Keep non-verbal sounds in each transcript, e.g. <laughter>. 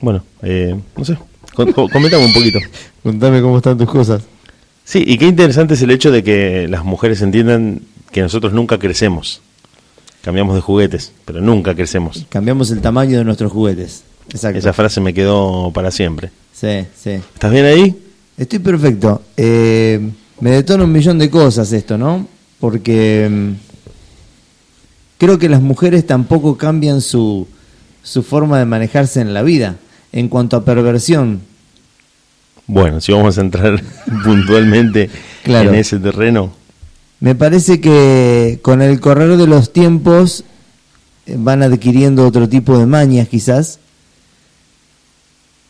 Bueno, eh, no sé, con- <laughs> comentame un poquito. Contame cómo están tus cosas. Sí, y qué interesante es el hecho de que las mujeres entiendan que nosotros nunca crecemos. Cambiamos de juguetes, pero nunca crecemos. Cambiamos el tamaño de nuestros juguetes. Exacto. Esa frase me quedó para siempre. Sí, sí. ¿Estás bien ahí? Estoy perfecto. Eh, me detona un millón de cosas esto, ¿no? Porque mm, creo que las mujeres tampoco cambian su, su forma de manejarse en la vida. En cuanto a perversión, Bueno, si vamos a entrar <laughs> puntualmente Claro. en ese terreno. me parece que con el correr de los tiempos eh, van adquiriendo otro tipo de mañas quizás,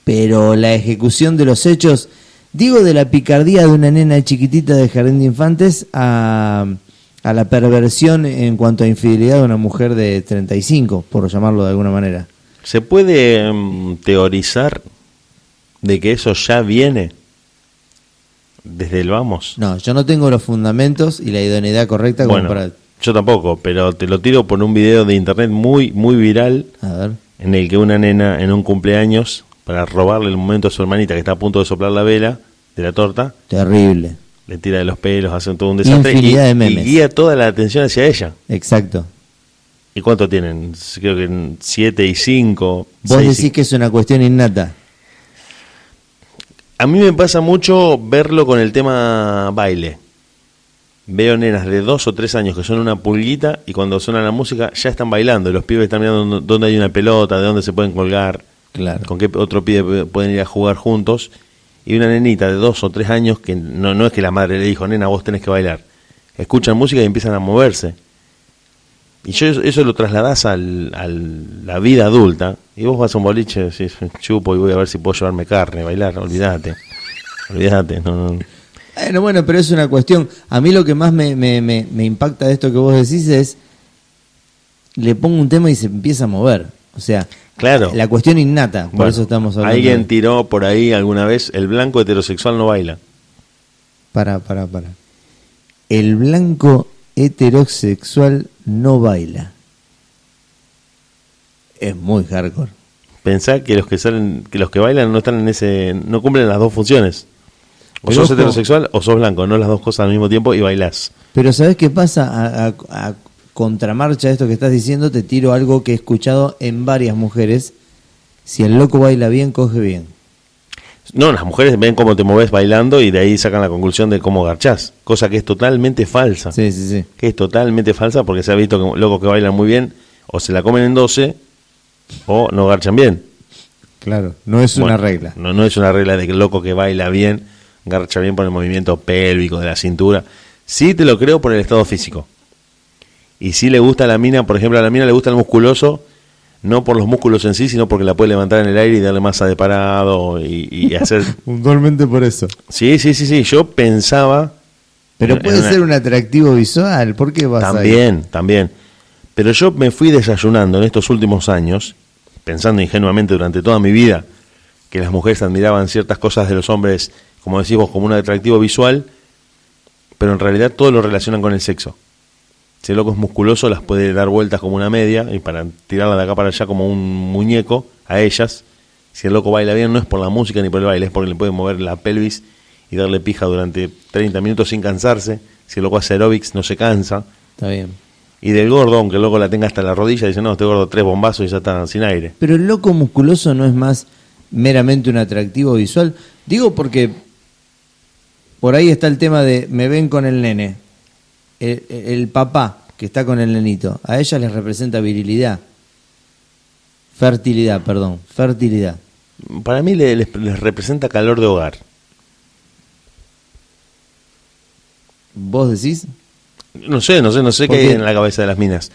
pero la ejecución de los hechos, digo de la picardía de una nena chiquitita de jardín de infantes a, a la perversión en cuanto a infidelidad de una mujer de 35, por llamarlo de alguna manera. ¿Se puede mm, teorizar de que eso ya viene desde el vamos? No, yo no tengo los fundamentos y la idoneidad correcta como Bueno, para... yo tampoco, pero te lo tiro por un video de internet muy, muy viral A ver. en el que una nena en un cumpleaños, para robarle el momento a su hermanita que está a punto de soplar la vela de la torta, Terrible. le tira de los pelos, hace todo un desastre y, Infinidad de y guía toda la atención hacia ella. Exacto. ¿Y cuánto tienen? Creo que 7 y 5. Vos decís que es una cuestión innata. A mí me pasa mucho verlo con el tema baile. Veo nenas de dos o tres años que son una pulguita y cuando suena la música ya están bailando. Los pibes están mirando dónde- dónde hay una pelota, de dónde se pueden colgar, Claro. con qué otro pibe pueden ir a jugar juntos. Y una nenita de dos o tres años que no, no es que la madre le dijo, nena, vos tenés que bailar. Escuchan música y empiezan a moverse. Y yo eso, eso lo trasladás al, a la vida adulta. Y vos vas a un boliche, decís, chupo y voy a ver si puedo llevarme carne, bailar. Olvídate. Olvídate. No, no. Bueno, bueno, pero es una cuestión. A mí lo que más me, me, me, me impacta de esto que vos decís es. Le pongo un tema y se empieza a mover. O sea, Claro. la cuestión innata. Por Bueno, eso estamos hablando. Alguien tiró por ahí alguna vez, el blanco heterosexual no baila. Para, para, para. El blanco heterosexual no baila. Es muy hardcore. Pensá que los que salen, que los que bailan no están en ese, no cumplen las dos funciones. O Pero sos ojo. heterosexual o sos blanco, no las dos cosas al mismo tiempo y bailás. Pero ¿sabes qué pasa? A, a- a contramarcha de esto que estás diciendo, te tiro algo que he escuchado en varias mujeres. Si el loco baila bien, coge bien. No, las mujeres ven cómo te moves bailando y de ahí sacan la conclusión de cómo garchás, cosa que es totalmente falsa. Sí, sí, sí. Que es totalmente falsa porque se ha visto que locos que bailan muy bien o se la comen en 12 o no garchan bien. Claro, no es Bueno, una regla. No, no es una regla de que el loco que baila bien, garcha bien por el movimiento pélvico de la cintura. Sí te lo creo por el estado físico. Y sí le gusta a la mina, por ejemplo, a la mina le gusta el musculoso, no por los músculos en sí, sino porque la puede levantar en el aire y darle masa de parado y, y <laughs> hacer... Puntualmente por eso. Sí, sí, sí, sí. Yo pensaba... Pero puede una- ser un atractivo visual. ¿Por qué vas ahí? También, también. Pero yo me fui desayunando en estos últimos años, pensando ingenuamente durante toda mi vida que las mujeres admiraban ciertas cosas de los hombres, como decís vos, como un atractivo visual, pero en realidad todo lo relacionan con el sexo. Si el loco es musculoso, las puede dar vueltas como una media y para tirarla de acá para allá como un muñeco a ellas. Si el loco baila bien, no es por la música ni por el baile, es porque le puede mover la pelvis y darle pija durante 30 minutos sin cansarse. Si el loco hace aerobics, no se cansa. Está bien. Y del gordo, aunque el loco la tenga hasta la rodilla, dice, no, este gordo tres bombazos y ya está sin aire. Pero el loco musculoso no es más meramente un atractivo visual. Digo porque por ahí está el tema de me ven con el nene. El, el papá que está con el nenito. A ellas les representa virilidad. Fertilidad, perdón. Fertilidad. Para mí le- les, les representa calor de hogar. ¿Vos decís? No sé, no sé, no sé ¿Por qué hay en la cabeza de las minas.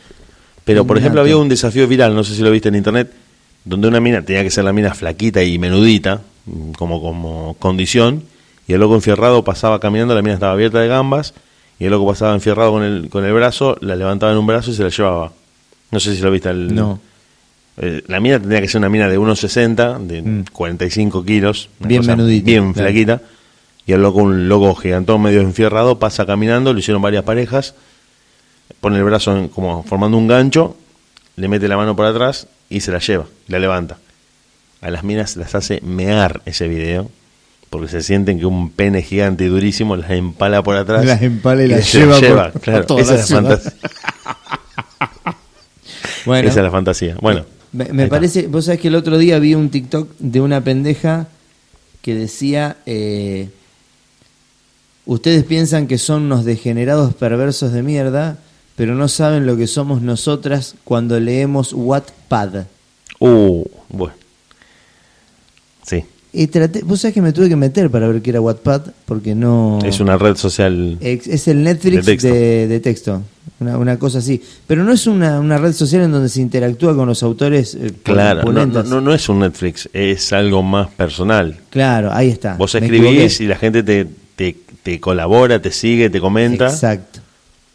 Pero, por ejemplo, había un desafío viral, no sé si lo viste en internet, donde una mina tenía que ser la mina flaquita y menudita, como, como condición, y el loco enfierrado pasaba caminando, la mina estaba abierta de gambas, y el loco pasaba enfierrado con el, con el brazo, la levantaba en un brazo y se la llevaba. No sé si lo viste. El, No. Eh, la mina tendría que ser una mina de 1,60, de Mm. 45 kilos. una Bien menudita, Bien claro. flaquita. Y el loco, un loco gigantón medio enfierrado, pasa caminando, lo hicieron varias parejas, pone el brazo en- como formando un gancho, le mete la mano por atrás y se la lleva, la levanta. a las minas las hace mear ese video, porque se sienten que un pene gigante y durísimo las empala por atrás. Las empala y las lleva lleva. por- claro, toda esa la es la fantasía. <laughs> Bueno, Esa es la fantasía. Bueno, me, está. parece, vos sabés que el otro día vi un TikTok de una pendeja que decía, eh, ustedes piensan que son unos degenerados perversos de mierda, pero no saben lo que somos nosotras cuando leemos Wattpad. Uh, bueno. Sí, Y traté, vos sabés que me tuve que meter para ver qué era Wattpad, porque no... es una red social. Es el Netflix De texto. de, de texto, una, una cosa así. Pero no es una, una red social en donde se interactúa con los autores eh, Claro, no, no, no, es un Netflix, es algo más personal. Claro, ahí está. Vos escribís y la gente te, te, te colabora, te sigue, te comenta Exacto.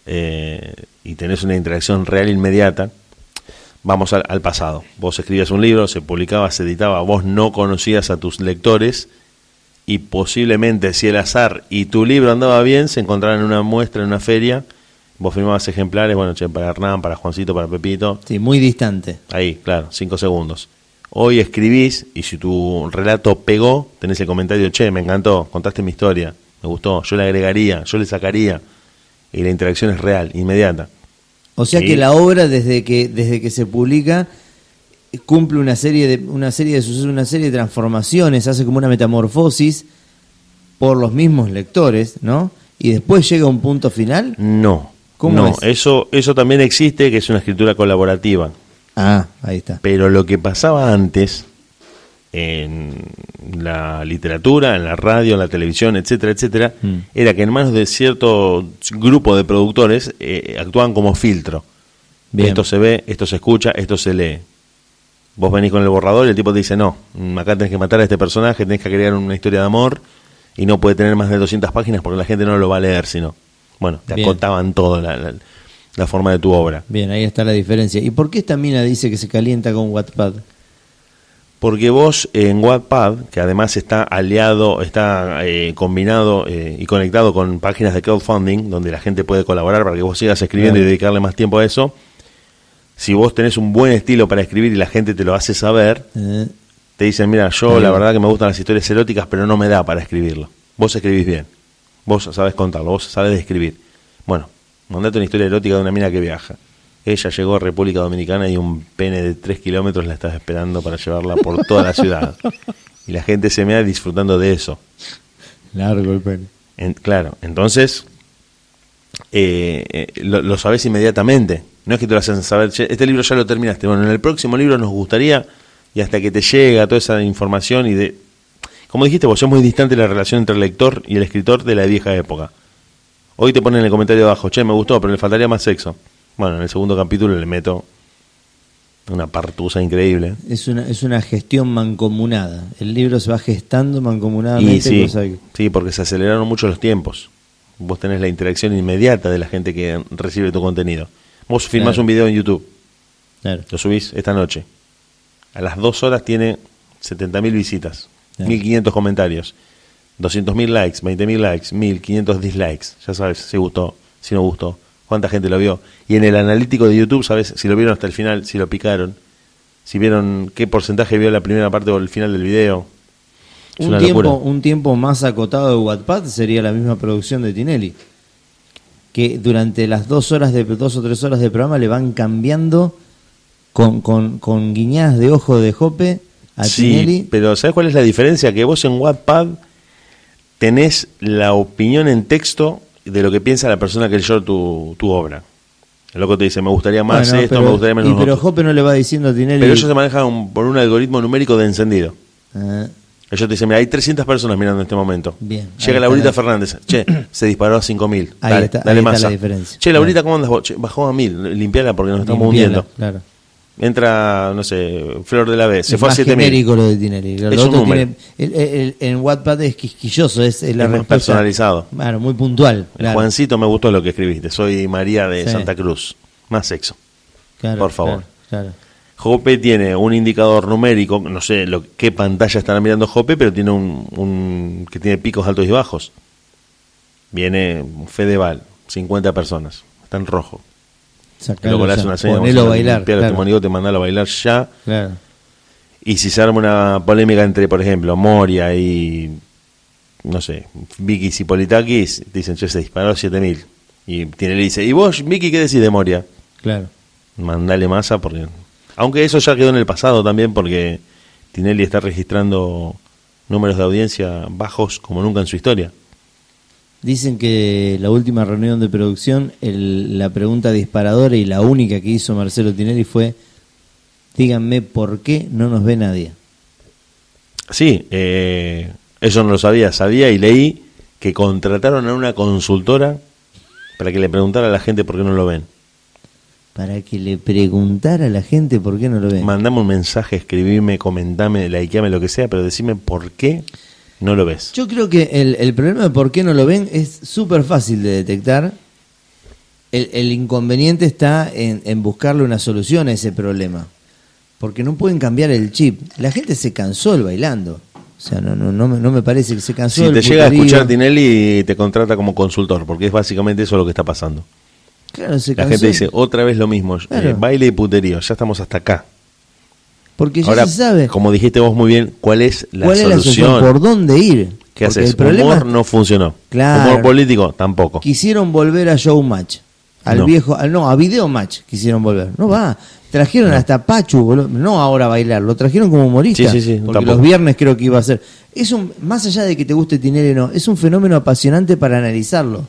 eh, y tenés una interacción real inmediata. Vamos al, al pasado. Vos escribías un libro, se publicaba, se editaba, vos no conocías a tus lectores y posiblemente si el azar y tu libro andaba bien, se encontraban en una muestra, en una feria, vos firmabas ejemplares, bueno, che, para Hernán, para Juancito, para Pepito, Sí, muy distante. Ahí, claro, cinco segundos. Hoy escribís y si tu relato pegó, tenés el comentario, che, me encantó, contaste mi historia, me gustó, yo le agregaría, yo le sacaría. Y la interacción es real, inmediata. O sea Sí. que la obra desde que desde que se publica cumple una serie de una serie de sucesos, una serie de transformaciones, hace como una metamorfosis por los mismos lectores, ¿no? Y después llega a un punto final. No, ¿Cómo no, es? eso, eso también existe, que es una escritura colaborativa. Ah, ahí está. Pero lo que pasaba antes, en la literatura, en la radio, en la televisión, etcétera, etcétera, Mm. era que en manos de cierto grupo de productores eh, actuaban como filtro. Bien. Esto se ve, esto se escucha, esto se lee. Vos venís con el borrador y el tipo te dice, no, mm, acá tenés que matar a este personaje, tenés que agregar una historia de amor y no puede tener más de 200 páginas porque la gente no lo va a leer, sino. Bueno, te Bien. acotaban todo la, la- la forma de tu obra. Bien, ahí está la diferencia. ¿Y por qué esta mina dice que se calienta con Wattpad? Porque vos en Wattpad, que además está aliado, está eh, combinado eh, y conectado con páginas de crowdfunding, donde la gente puede colaborar para que vos sigas escribiendo y dedicarle más tiempo a eso, si vos tenés un buen estilo para escribir y la gente te lo hace saber, Eh, te dicen, mira, yo la verdad que me gustan las historias eróticas, pero no me da para escribirlo. Vos escribís bien, vos sabés contarlo, vos sabés escribir. Bueno, mandate una historia erótica de una mina que viaja. Ella llegó a República Dominicana y un pene de 3 kilómetros la estaba esperando para llevarla por toda la ciudad. <laughs> Y la gente se me da disfrutando de eso. largo el pene. En- claro, entonces eh, eh, lo, lo sabes inmediatamente. No es que te lo hacen saber, "Che, este libro ya lo terminaste. Bueno, en el próximo libro nos gustaría, y hasta que te llega toda esa información y de... Como dijiste vos, es muy distante la relación entre el lector y el escritor de la vieja época. Hoy te ponen en el comentario abajo, che, me gustó, pero le faltaría más sexo. Bueno, en el segundo capítulo le meto una partusa increíble. Es una, es una gestión mancomunada. El libro se va gestando mancomunadamente. Y sí, cosa que- sí, porque se aceleraron mucho los tiempos. Vos tenés la interacción inmediata de la gente que recibe tu contenido. Vos filmás Claro. un video en YouTube, claro. lo subís esta noche. A las dos horas tiene 70.000 visitas, Claro. 1.500 comentarios, 200.000 likes, 20.000 likes, 1.500 dislikes. Ya sabes si gustó, si no gustó, cuánta gente lo vio. Y en el analítico de YouTube sabes si lo vieron hasta el final, si lo picaron, si vieron qué porcentaje vio la primera parte o el final del video. Es Un una tiempo, locura. un tiempo más acotado de Wattpad sería la misma producción de Tinelli. Que durante las dos horas de dos o tres horas de programa le van cambiando con, con, con guiñadas de ojo de Jope a Sí, Tinelli. pero ¿sabes cuál es la diferencia? Que vos en Wattpad tenés la opinión en texto de lo que piensa la persona que leyó tu, tu obra. El loco te dice, me gustaría más Bueno, esto, pero- me gustaría menos y pero otro. Jope no le va diciendo a Tinelli. Pero ellos se manejan un- por un algoritmo numérico de encendido. Ah, Ellos te dicen, mira, hay 300 personas mirando en este momento. Bien, Llega Laurita la- Fernández. Che, <coughs> se disparó a 5.000. Ahí Dale, está- dale ahí está la diferencia. Che, Laurita. ¿cómo andas vos? Che, bajó a 1.000. Limpiala porque nos estamos limpiala, hundiendo. Claro. Entra, no sé, Flor de la B. Se es fue a más 7.000. genérico lo de Tinelli. Lo Es un otro número. tiene- el- el- el- en Wattpad es quisquilloso, es, es la Es más respuesta- personalizado. Claro, muy puntual. Claro, Juancito, me gustó lo que escribiste. Soy María de Sí. Santa Cruz. Más sexo. claro, por favor. claro, claro. Jope tiene un indicador numérico, no sé lo, qué pantalla estará mirando Jope, pero tiene un, un- que tiene picos altos y bajos. Viene Fedeval, 50 personas, está en rojo. Sacalo Luego le hace una seña, ponelo a bailar. claro, te mandalo a bailar ya. claro. Y si se arma una polémica entre, por ejemplo, Moria y, no sé, Vicky y Politakis, dicen, che, se disparó 7000. Y tiene le dice, ¿y vos, Vicky, qué decís de Moria? Claro. Mandale masa porque... Aunque eso ya quedó en el pasado también porque Tinelli está registrando números de audiencia bajos como nunca en su historia. Dicen que la última reunión de producción, el- la pregunta disparadora y la única que hizo Marcelo Tinelli fue, díganme por qué no nos ve nadie. Sí, eh, eso no lo sabía, sabía y leí que contrataron a una consultora para que le preguntara a la gente por qué no lo ven. Para que le preguntara a la gente por qué no lo ven. Mandame un mensaje, escribime, comentame, likeame, lo que sea, pero decime por qué no lo ves. Yo creo que el, el problema de por qué no lo ven es súper fácil de detectar. El, el inconveniente está en, en buscarle una solución a ese problema. Porque no pueden cambiar el chip. La gente se cansó el bailando. O sea, no, no, no, me, no me parece que se cansó Si te llega a escuchar Tinelli, te contrata como consultor, porque es básicamente eso lo que está pasando. Claro, se La cansó. gente dice, otra vez lo mismo, eh, baile y puterío, ya estamos hasta acá. Porque ya Ahora, se sabe como dijiste vos muy bien, ¿cuál es la cuál solución? es la solución, por dónde ir. ¿Qué Porque haces? el problema Humor no funcionó. Claro. Humor político tampoco. quisieron volver a Showmatch. Al No. viejo, al, no, a Video Match quisieron volver. No va. Trajeron hasta Pachu, boludo. no ahora a bailar, lo trajeron como humorista. Sí, sí, sí, porque tampoco. los viernes creo que iba a ser. Es un, más allá de que te guste Tinelli no, es un fenómeno apasionante para analizarlo.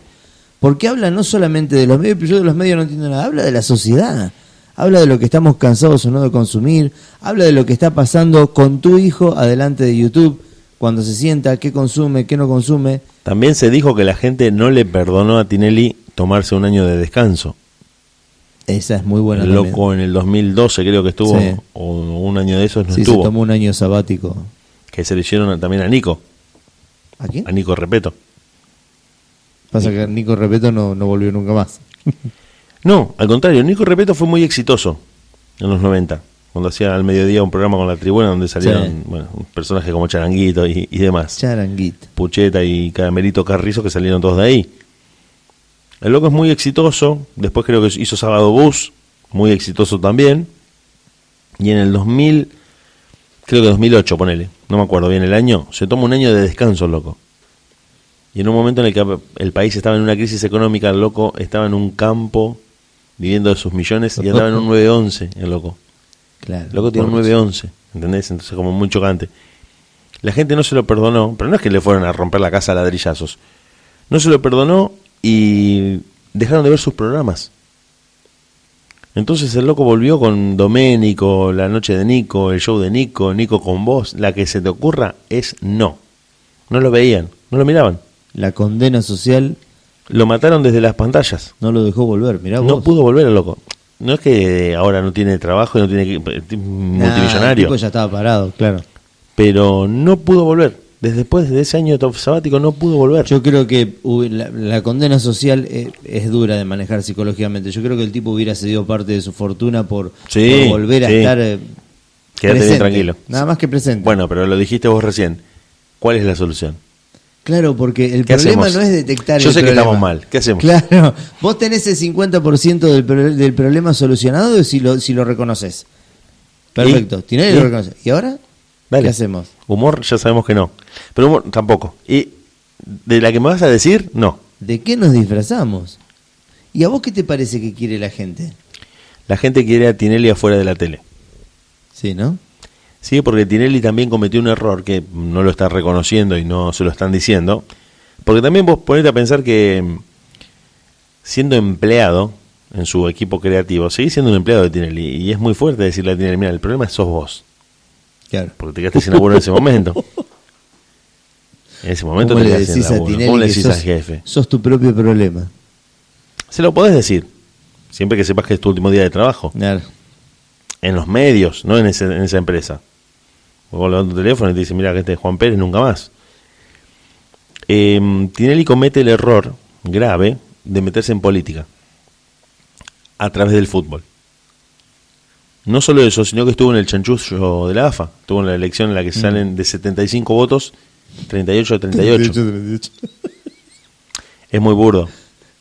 Porque habla no solamente de los medios, pero yo de los medios no entiendo nada, habla de la sociedad. Habla de lo que estamos cansados o no de consumir, habla de lo que está pasando con tu hijo adelante de YouTube, cuando se sienta, qué consume, qué no consume. También se dijo que la gente no le perdonó a Tinelli tomarse un año de descanso. Esa es muy buena. el también. loco en el 2012 creo que estuvo, Sí. o un año de esos no Sí, se estuvo. tomó un año sabático. Que se le hicieron también a Nico, ¿A quién? a Nico Repeto. Pasa que Nico Repeto no, no volvió nunca más. <laughs> No, al contrario, Nico Repeto fue muy exitoso en los 90, cuando hacía al mediodía un programa con la tribuna donde salieron Sí. bueno, personajes como Charanguito y, y demás. Charanguit. Pucheta y Caramelito Carrizo que salieron todos de ahí. El loco es muy exitoso, después creo que hizo Sábado Bus, muy exitoso también. Y en el 2000, creo que 2008, ponele, no me acuerdo bien el año, se toma un año de descanso loco. Y en un momento en el que el país estaba en una crisis económica, el loco estaba en un campo viviendo de sus millones y andaba en un 911, el loco. Claro. El loco tiene un Por- 911, ¿entendés? Entonces como muy chocante. La gente no se lo perdonó, pero no es que le fueron a romper la casa a ladrillazos. No se lo perdonó y dejaron de ver sus programas. Entonces el loco volvió con Doménico, La Noche de Nico, el show de Nico, Nico con vos. La que se te ocurra es no. No lo veían, no lo miraban. La condena social Lo mataron desde las pantallas. no lo dejó volver. Mirá No vos. pudo volver loco. No es que ahora no tiene trabajo y no tiene que, Nah, multimillonario. el tipo ya estaba parado, claro. pero no pudo volver. Desde después de ese año sabático no pudo volver. Yo creo que la, la condena social es, es dura de manejar psicológicamente. Yo creo que el tipo hubiera cedido parte de su fortuna por, Sí, por volver a sí. estar eh, Quédate bien tranquilo. Nada más que presente. Bueno, pero lo dijiste vos recién. ¿Cuál es la solución? Claro, porque el ¿Qué problema hacemos? no es detectar Yo el sé que estamos mal. ¿Qué hacemos? Claro, vos tenés el 50% del, pro- del problema solucionado si lo, si lo reconoces. Perfecto, ¿Y? Lo reconoce. ¿Y ahora? Dale. ¿Qué hacemos? Humor ya sabemos que no. Pero humor tampoco. Y de la que me vas a decir, no. ¿De qué nos disfrazamos? ¿Y a vos qué te parece que quiere la gente? La gente quiere a Tinelli afuera de la tele. Sí, ¿no? Sí, porque Tinelli también cometió un error que no lo está reconociendo y no se lo están diciendo. Porque también vos ponete a pensar que mm, siendo empleado en su equipo creativo, seguís siendo un empleado de Tinelli. Y es muy fuerte decirle a Tinelli, mira, el problema sos vos. Claro. Porque te quedaste sin laburo en ese momento. En ese momento ¿Cómo te le quedaste sin decís a laburo. Tinelli ¿Cómo le decís sos, al jefe? sos tu propio problema? Se lo podés decir, siempre que sepas que es tu último día de trabajo. Claro. En los medios, no en, ese- en esa empresa. Vos levantas tu teléfono y te dice, mira, que este es Juan Pérez nunca más. Eh, Tinelli comete el error grave de meterse en política a través del fútbol. No solo eso, sino que estuvo en el chanchullo de la AFA. Estuvo en la elección en la que salen de 75 votos, 38 a 38. Es muy burdo.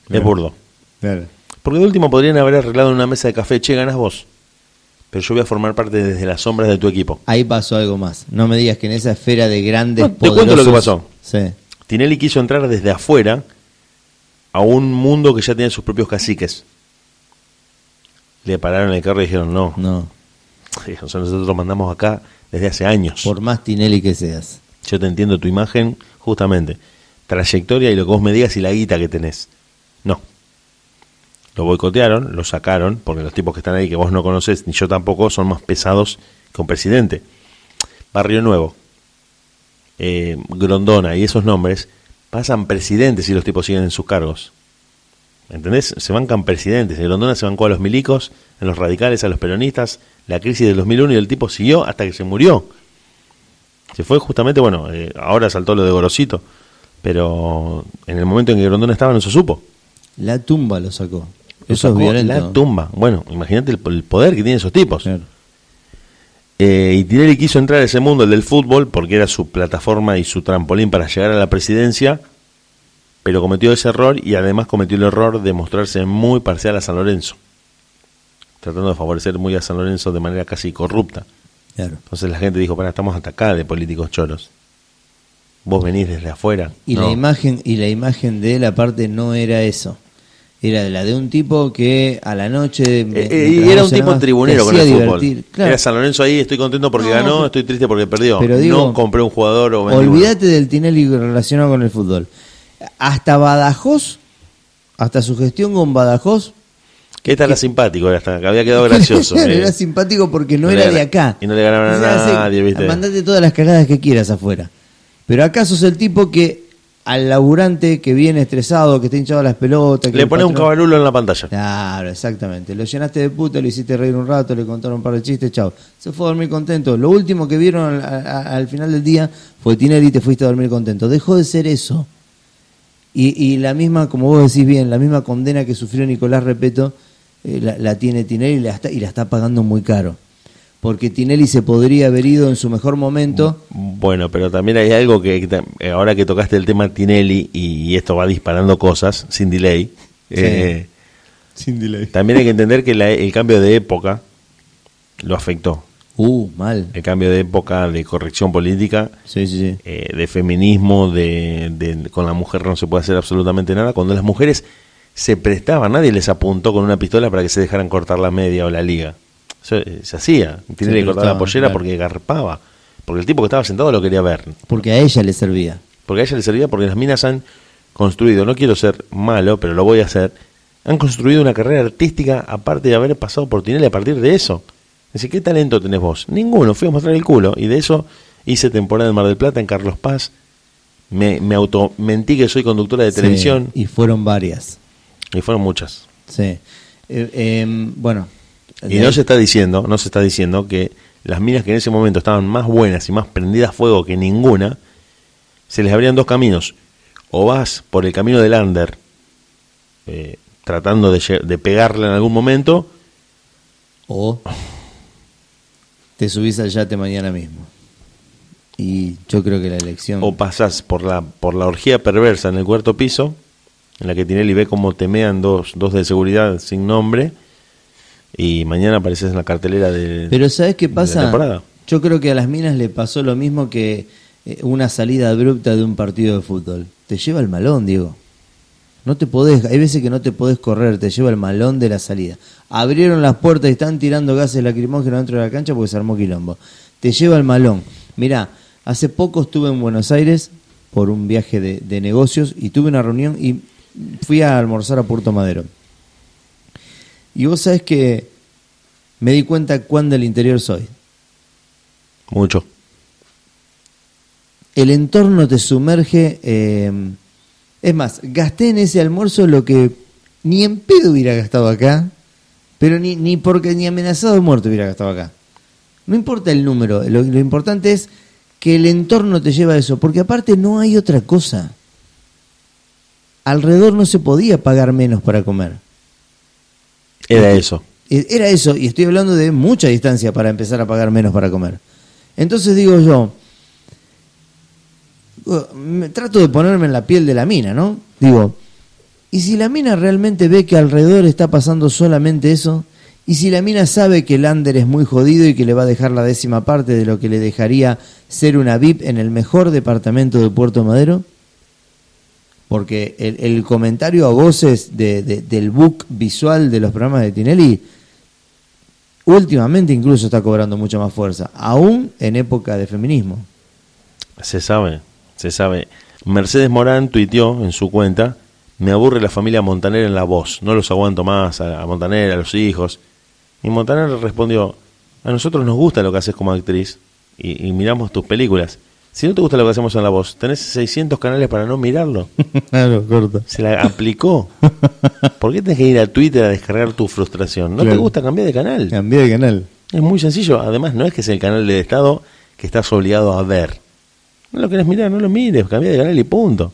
Es burdo. Claro. Porque de último podrían haber arreglado en una mesa de café, che, ganas vos. Pero yo voy a formar parte desde las sombras de tu equipo. Ahí pasó algo más. No me digas que en esa esfera de grandes No, te cuento lo que pasó. Sí. Tinelli quiso entrar desde afuera a un mundo que ya tenía sus propios caciques. Le pararon el carro y dijeron, no, No, Dijo, nosotros mandamos acá desde hace años. por más Tinelli que seas. Yo te entiendo tu imagen, justamente. Trayectoria y lo que vos me digas y la guita que tenés. Lo boicotearon, lo sacaron, porque los tipos que están ahí que vos no conoces, ni yo tampoco, son más pesados que un presidente. Barrio Nuevo, eh, Grondona y esos nombres pasan presidentes y los tipos siguen en sus cargos. ¿Entendés? Se bancan presidentes. En Grondona se bancó a los milicos, en los radicales, a los peronistas, la crisis del 2001 y el tipo siguió hasta que se murió. Se fue justamente, bueno, eh, ahora saltó lo de Gorosito, pero en el momento en que Grondona estaba no se supo. La tumba lo sacó. Eso es violento. La tumba. Bueno, imagínate el, el poder que tienen esos tipos. Claro. Eh, y Tinelli quiso entrar a ese mundo, el del fútbol, porque era su plataforma y su trampolín para llegar a la presidencia, pero cometió ese error y además cometió el error de mostrarse muy parcial a San Lorenzo, tratando de favorecer muy a San Lorenzo de manera casi corrupta. Claro. Entonces la gente dijo, para, estamos acá de políticos choros. Vos venís desde afuera. Y No. la imagen y la imagen de él aparte no era eso. Era la de un tipo que a la noche Eh, me- eh, y era un tipo cenaba, tribunero con el fútbol. Claro. Era San Lorenzo ahí, estoy contento porque No, ganó, pero- estoy triste porque perdió. Pero digo, no compré un jugador o. Olvídate del Tinelli relacionado con el fútbol. Hasta Badajoz, hasta su gestión con Badajoz, Que esta era simpático, hasta que había quedado gracioso. <laughs> Eh. era simpático porque no, era de acá. y no le ganaron a nadie, ¿viste? Mandate todas las cagadas que quieras afuera. Pero acá sos el tipo que al laburante que viene estresado, que está hinchado las pelotas. que Le el pone un cabarulo en la pantalla. Claro, exactamente. Lo llenaste de puta, lo hiciste reír un rato, le contaron un par de chistes, chao. Se fue a dormir contento. Lo último que vieron al, a- al final del día fue Tinelli y te fuiste a dormir contento. Dejó de ser eso. Y, y la misma, como vos decís bien, la misma condena que sufrió Nicolás Repeto, eh, la, la tiene Tinelli y la, está, y la está pagando muy caro. Porque Tinelli se podría haber ido en su mejor momento. Bueno, pero también hay algo que, que eh, ahora que tocaste el tema Tinelli y, y esto va disparando cosas sin delay, eh, Sin delay. también hay que entender que la- el cambio de época lo afectó. Uh, mal. El cambio de época de corrección política, Sí, sí, sí. eh, de feminismo, de, de- con la mujer no se puede hacer absolutamente nada. Cuando las mujeres se prestaban, nadie les apuntó con una pistola para que se dejaran cortar la media o la liga. Eh, se hacía. Tinelli Se cortaba la pollera claro. porque garpaba. Porque el tipo que estaba sentado lo quería ver. Porque a ella le servía. Porque a ella le servía porque las minas han construido, no quiero ser malo, pero lo voy a hacer, han construido una carrera artística aparte de haber pasado por Tinelli a partir de eso. Dice, ¿qué talento tenés vos? Ninguno, fui a mostrar el culo. Y de eso hice temporada en Mar del Plata, en Carlos Paz. Me, me auto mentí que soy conductora de Sí, televisión. y fueron varias. Y fueron muchas. Sí. Eh, em, bueno. Y no se está diciendo, no se está diciendo que las minas que en ese momento estaban más buenas y más prendidas a fuego que ninguna, se les abrían dos caminos. O vas por el camino del under, eh, tratando de, de pegarle en algún momento, O te subís al yate mañana mismo. Y yo creo que la elección... o pasás por la, por la orgía perversa en el cuarto piso, en la que Tinelli ve cómo temean dos, dos de seguridad sin nombre, y mañana apareces en la cartelera de, Pero ¿sabes qué pasa? Yo creo que a las minas le pasó lo mismo que eh, una salida abrupta de un partido de fútbol. Te lleva el malón, Diego. No te podés, hay veces que no te podés correr, te lleva el malón de la salida. Abrieron las puertas y están tirando gases lacrimógenos dentro de la cancha porque se armó quilombo. Te lleva el malón. Mirá, hace poco estuve en Buenos Aires por un viaje de, de negocios y tuve una reunión y fui a almorzar a Puerto Madero. Y vos sabés que me di cuenta cuán del interior soy. Mucho. el entorno te sumerge. eh, es más, gasté en ese almuerzo lo que ni en pedo hubiera gastado acá, pero ni, ni porque ni amenazado de muerte hubiera gastado acá. No importa el número, lo, lo importante es que el entorno te lleva a eso, porque aparte no hay otra cosa. Alrededor no se podía pagar menos para comer. Era eso. E- Era eso, y estoy hablando de mucha distancia para empezar a pagar menos para comer. Entonces digo yo, uh, me trato de ponerme en la piel de la mina, ¿no? Digo, ¿y si la mina realmente ve que alrededor está pasando solamente eso? Y si la mina sabe que Lander es muy jodido y que le va a dejar la décima parte de lo que le dejaría ser una VIP en el mejor departamento de Puerto Madero, porque el, el comentario a voces de- de- del book visual de los programas de Tinelli últimamente incluso está cobrando mucha más fuerza, aún en época de feminismo. Se sabe, se sabe. Mercedes Morán tuiteó en su cuenta, me aburre la familia Montaner en la voz, no los aguanto más a, a Montaner, a los hijos. Y Montaner respondió, a nosotros nos gusta lo que haces como actriz y, y miramos tus películas. Si no te gusta lo que hacemos en la voz, tenés 600 canales para no mirarlo. <laughs> Claro, corto. Se la aplicó. <laughs> ¿Por qué tenés que ir a Twitter a descargar tu frustración? ¿No te gusta cambiar de canal? Cambié de canal. Es muy sencillo. Además, no es que es el canal del Estado que estás obligado a ver. No lo querés mirar, no lo mires, cambia de canal y punto.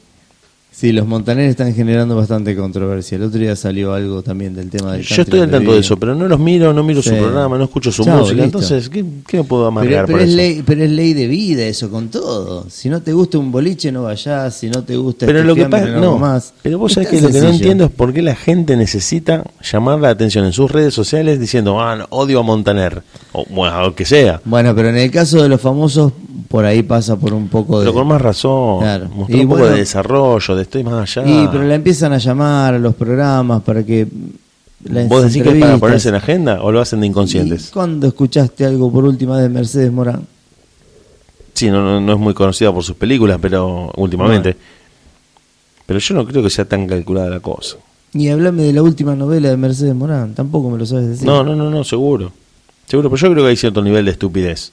Sí, los Montaner están generando bastante controversia. El otro día salió algo también del tema del Yo estoy al tanto de eso, pero no los miro, no miro su programa, no escucho su música. listo. Entonces, ¿qué, qué me puedo Pero, amargar pero por es eso? ley, pero es ley de vida eso con todo. Si no te gusta un boliche no vayas, si no te gusta Pero lo que pasa, no, no, más. pero vos sabés que lo que no entiendo es por qué la gente necesita llamar la atención en sus redes sociales diciendo, ah, no, odio a Montaner, o bueno, lo que sea. Bueno, pero en el caso de los famosos por ahí pasa por un poco de Pero con más razón, Claro. mostrar Y un poco bueno- de desarrollo, de estoy más allá. Y pero la empiezan a llamar a los programas para que las ¿Vos decís que es para ponerse en agenda o lo hacen de ¿Y inconscientes? ¿Cuándo escuchaste algo por última de Mercedes Morán? Sí, no, no, no es muy conocida por sus películas, pero últimamente. Pero yo no creo que sea tan calculada la cosa. Y hablame de la última novela de Mercedes Morán, tampoco me lo sabes decir. No, no, no, no, seguro. Seguro, pero yo creo que hay cierto nivel de estupidez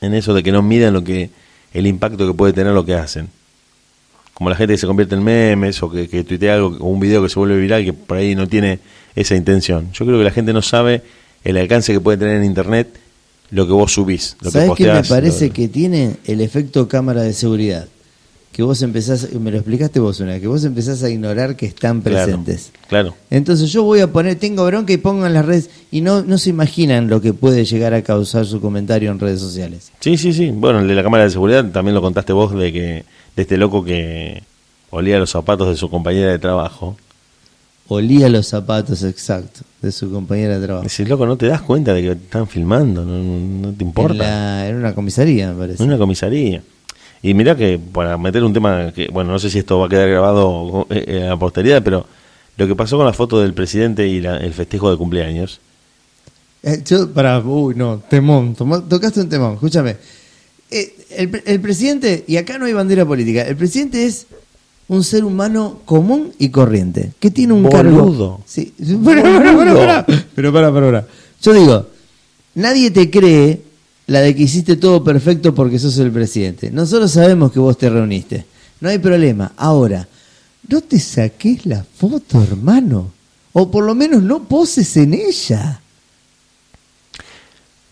en eso de que no midan lo que el impacto que puede tener lo que hacen. Como la gente que se convierte en memes o que, que tuitea algo o un video que se vuelve viral que por ahí no tiene esa intención. Yo creo que la gente no sabe el alcance que puede tener en internet lo que vos subís, lo ¿Sabes que qué me posteás, parece lo- que tiene el efecto cámara de seguridad? Que vos empezás, me lo explicaste vos una, que vos empezás a ignorar que están Claro, presentes. Claro. Entonces yo voy a poner, tengo bronca y pongo en las redes, y no, no se imaginan lo que puede llegar a causar su comentario en redes sociales. Sí, sí, sí. Bueno, el de la cámara de seguridad también lo contaste vos de que de este loco que olía los zapatos de su compañera de trabajo. Olía los zapatos, exacto, de su compañera de trabajo. Decís, loco, no te das cuenta de que están filmando, no, no te importa. En, la- en una comisaría, me parece. En una comisaría. Y mirá que para meter un tema que, bueno, no sé si esto va a quedar grabado eh, eh, a la posteridad, pero lo que pasó con la foto del presidente y la- el festejo de cumpleaños. Eh, yo, para, uy, no, temón, tocaste un temón, escúchame. Eh, el, el presidente, y acá no hay bandera política, el presidente es un ser humano común y corriente, que tiene un Boludo. cargo. Sí, pero, pero, pero, pero, pero, para, para, para. Yo digo, nadie te cree la de que hiciste todo perfecto porque sos el presidente. Nosotros sabemos que vos te reuniste. No hay problema. Ahora, no te saques la foto, hermano. O por lo menos no poses en ella.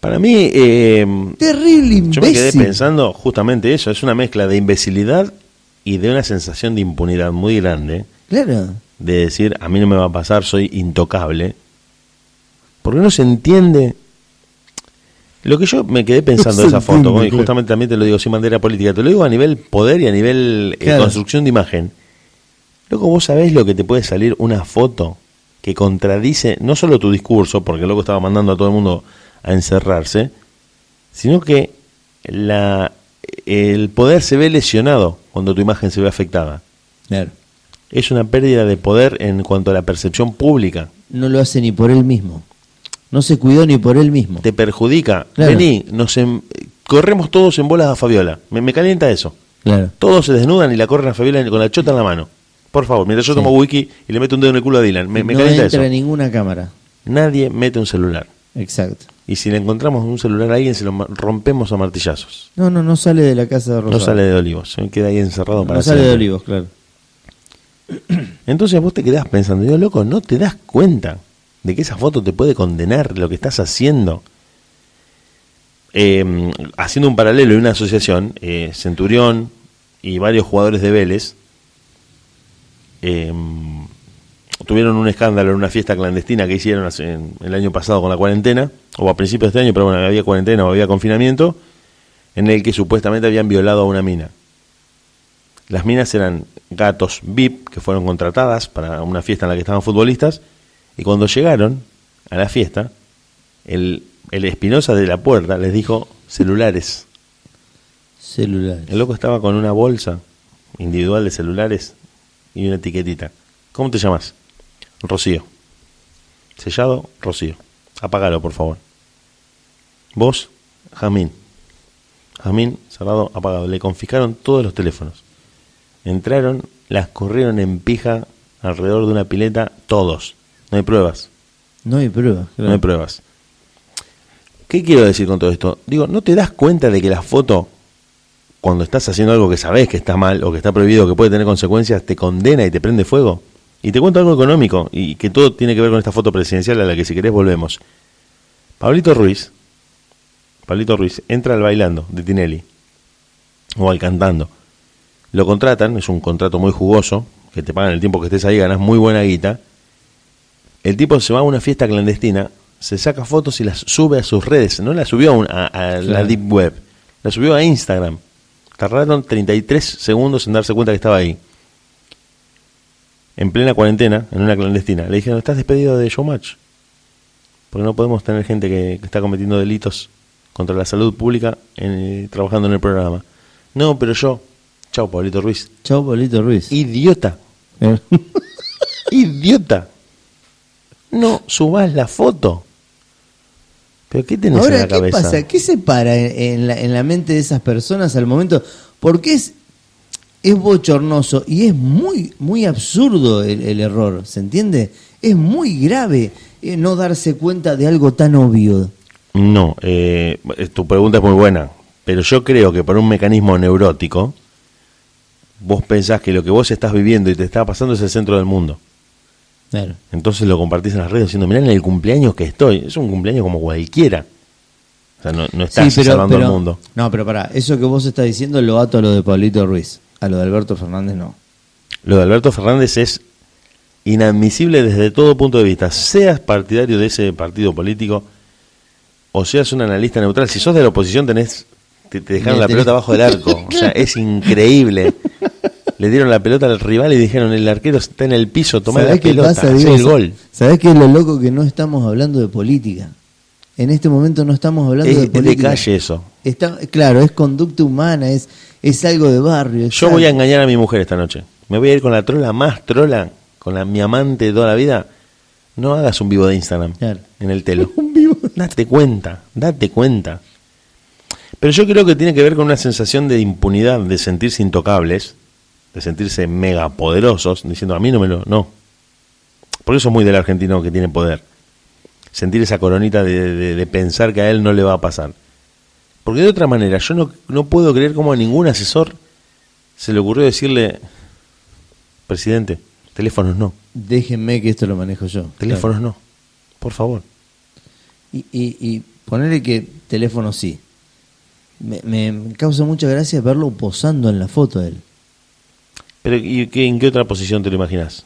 Para mí, eh, Terrible imbécil. yo me quedé pensando justamente eso, es una mezcla de imbecilidad y de una sensación de impunidad muy grande. Claro. de decir a mí no me va a pasar, soy intocable, porque no se entiende lo que yo me quedé pensando se esa foto, y justamente también te lo digo sin bandera política, te lo digo a nivel poder y a nivel eh, Claro. construcción de imagen. Loco, vos sabés lo que te puede salir una foto que contradice no solo tu discurso, porque loco estaba mandando a todo el mundo a encerrarse, sino que la, el poder se ve lesionado cuando tu imagen se ve afectada. Claro. Es una pérdida de poder en cuanto a la percepción pública. No lo hace ni por él mismo. No se cuidó ni por él mismo. Te perjudica. Claro. Vení, nos em- corremos todos en bolas a Fabiola. Me, me calienta eso. Claro. Todos se desnudan y la corren a Fabiola con la chota en la mano. Por favor, mientras yo Sí. tomo wiki y le meto un dedo en el culo a Dylan. Me, me no calienta entra eso. ninguna cámara. Nadie mete un celular. Exacto. Y si le encontramos un celular a alguien, se lo rompemos a martillazos. No, no, no sale de la casa de Rosario. No sale de Olivos. Se queda ahí encerrado para No sale de. Olivos, claro. Entonces vos te quedás pensando, digo, loco, no te das cuenta de que esa foto te puede condenar lo que estás haciendo. Eh, haciendo un paralelo y una asociación, eh, Centurión y varios jugadores de Vélez eh, tuvieron un escándalo en una fiesta clandestina que hicieron en- el año pasado con la cuarentena, o a principios de este año, pero bueno, había cuarentena o había confinamiento, en el que supuestamente habían violado a una mina. Las minas eran gatos VIP que fueron contratadas para una fiesta en la que estaban futbolistas y cuando llegaron a la fiesta, el, el Espinosa de la puerta les dijo celulares. Celulares. El loco estaba con una bolsa individual de celulares y una etiquetita. ¿Cómo te llamas? Rocío. Sellado, Rocío. Apágalo, por favor. Vos, Jamín. Jamín, cerrado, apagado. Le confiscaron todos los teléfonos. Entraron, las corrieron en pija alrededor de una pileta, todos. No hay pruebas. No hay pruebas. No hay pruebas. ¿Qué quiero decir con todo esto? Digo, ¿no te das cuenta de que la foto, cuando estás haciendo algo que sabes que está mal o que está prohibido, que puede tener consecuencias, te condena y te prende fuego? Y te cuento algo económico y que todo tiene que ver con esta foto presidencial a la que si querés volvemos. Pablito Ruiz, Pablito Ruiz entra al bailando de Tinelli o al cantando. Lo contratan, es un contrato muy jugoso, que te pagan el tiempo que estés ahí, ganas muy buena guita. El tipo se va a una fiesta clandestina, se saca fotos y las sube a sus redes. No las subió a, un- a- a la. Deep Web, la subió a Instagram. Tardaron 33 segundos en darse cuenta que estaba ahí. En plena cuarentena, en una clandestina. Le dijeron, estás despedido de Showmatch. Porque no podemos tener gente que, que está cometiendo delitos contra la salud pública en- trabajando en el programa. No, pero yo... Chao, Pablito Ruiz. Chau, Pablito Ruiz. Idiota. Eh, <laughs> Idiota. No subas la foto. ¿Pero qué tenés en Ahora, la ¿qué cabeza? pasa? ¿Qué se para en, en la, en la mente de esas personas al momento? Porque es, es bochornoso y es muy, muy absurdo el, el error, ¿se entiende? Es muy grave eh, no darse cuenta de algo tan obvio. No, eh, tu pregunta es muy buena, pero yo creo que por un mecanismo neurótico, vos pensás que lo que vos estás viviendo y te está pasando es el centro del mundo. Claro. Entonces lo compartís en las redes diciendo, mirá en el cumpleaños que estoy. Es un cumpleaños como cualquiera. O sea, no, no estás salvando al mundo. No, pero pará, eso que vos estás diciendo lo ato a lo de Pablito Ruiz. A lo de Alberto Fernández no. Lo de Alberto Fernández es inadmisible desde todo punto de vista. Seas partidario de ese partido político o seas un analista neutral. Si sos de la oposición tenés te, te dejaron la pelota abajo del arco. <laughs> O sea, es increíble. Le dieron la pelota al rival y dijeron, el arquero está en el piso, tomá la ¿Sabés qué pelota, pasa, Diego? el gol. ¿Sabés qué es lo loco que no estamos hablando de política? En este momento no estamos hablando Es, de es de política. calle eso. Está, claro, es conducta humana, es, es algo de barrio. Yo voy a engañar a mi mujer esta noche. Me voy a ir con la trola más trola, con la mi amante de toda la vida. No hagas un vivo de Instagram Claro. en el telo. <laughs> Un vivo. Date cuenta, date cuenta. Pero yo creo que tiene que ver con una sensación de impunidad, de sentirse intocables, de sentirse mega poderosos, diciendo a mí no me lo. No. Por eso es muy del argentino que tiene poder. Sentir esa coronita de, de- de pensar que a él no le va a pasar. Porque de otra manera, yo no, no puedo creer cómo a ningún asesor se le ocurrió decirle, presidente, teléfonos no, Déjenme que esto lo manejo yo. teléfonos no, por favor. Y, y, y ponerle que teléfono sí. Me, me causa mucha gracia verlo posando en la foto de él. Pero ¿y qué, en qué otra posición te lo imaginas?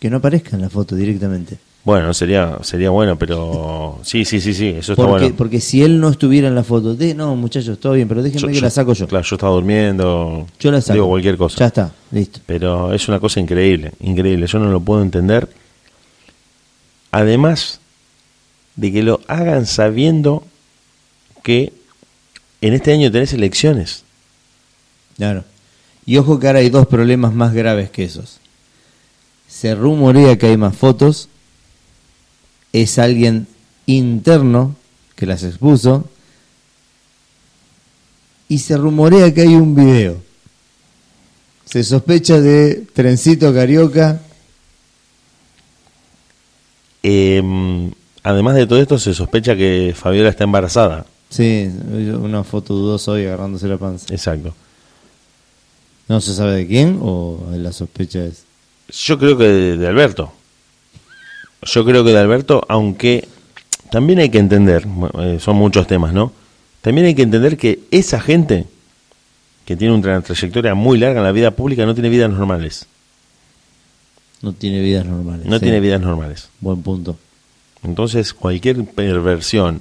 Que no aparezca en la foto directamente. Bueno, sería sería bueno, pero <laughs> sí, sí, sí, sí, eso está Porque, bueno. porque si él no estuviera en la foto, de, no muchachos, todo bien, pero déjenme que la saco yo. Claro, yo estaba durmiendo, Yo la saco. digo cualquier cosa. Ya está, listo. Pero es una cosa increíble, increíble, yo no lo puedo entender. Además de que lo hagan sabiendo que en este año tenés elecciones. Claro. Y ojo que ahora hay dos problemas más graves que esos. Se rumorea que hay más fotos. Es alguien interno que las expuso. Y se rumorea que hay un video. Se sospecha de Trencito Carioca. Eh, además de todo esto, se sospecha que Fabiola está embarazada. Sí, una foto dudosa hoy agarrándose la panza. Exacto. ¿No se sabe de quién o la sospecha es? Yo creo que de, de Alberto. Yo creo que de Alberto, aunque también hay que entender, eh, son muchos temas, ¿no? También hay que entender que esa gente que tiene una trayectoria muy larga en la vida pública no tiene vidas normales. No tiene vidas normales. No sí. tiene vidas normales. Buen punto. Entonces, cualquier perversión,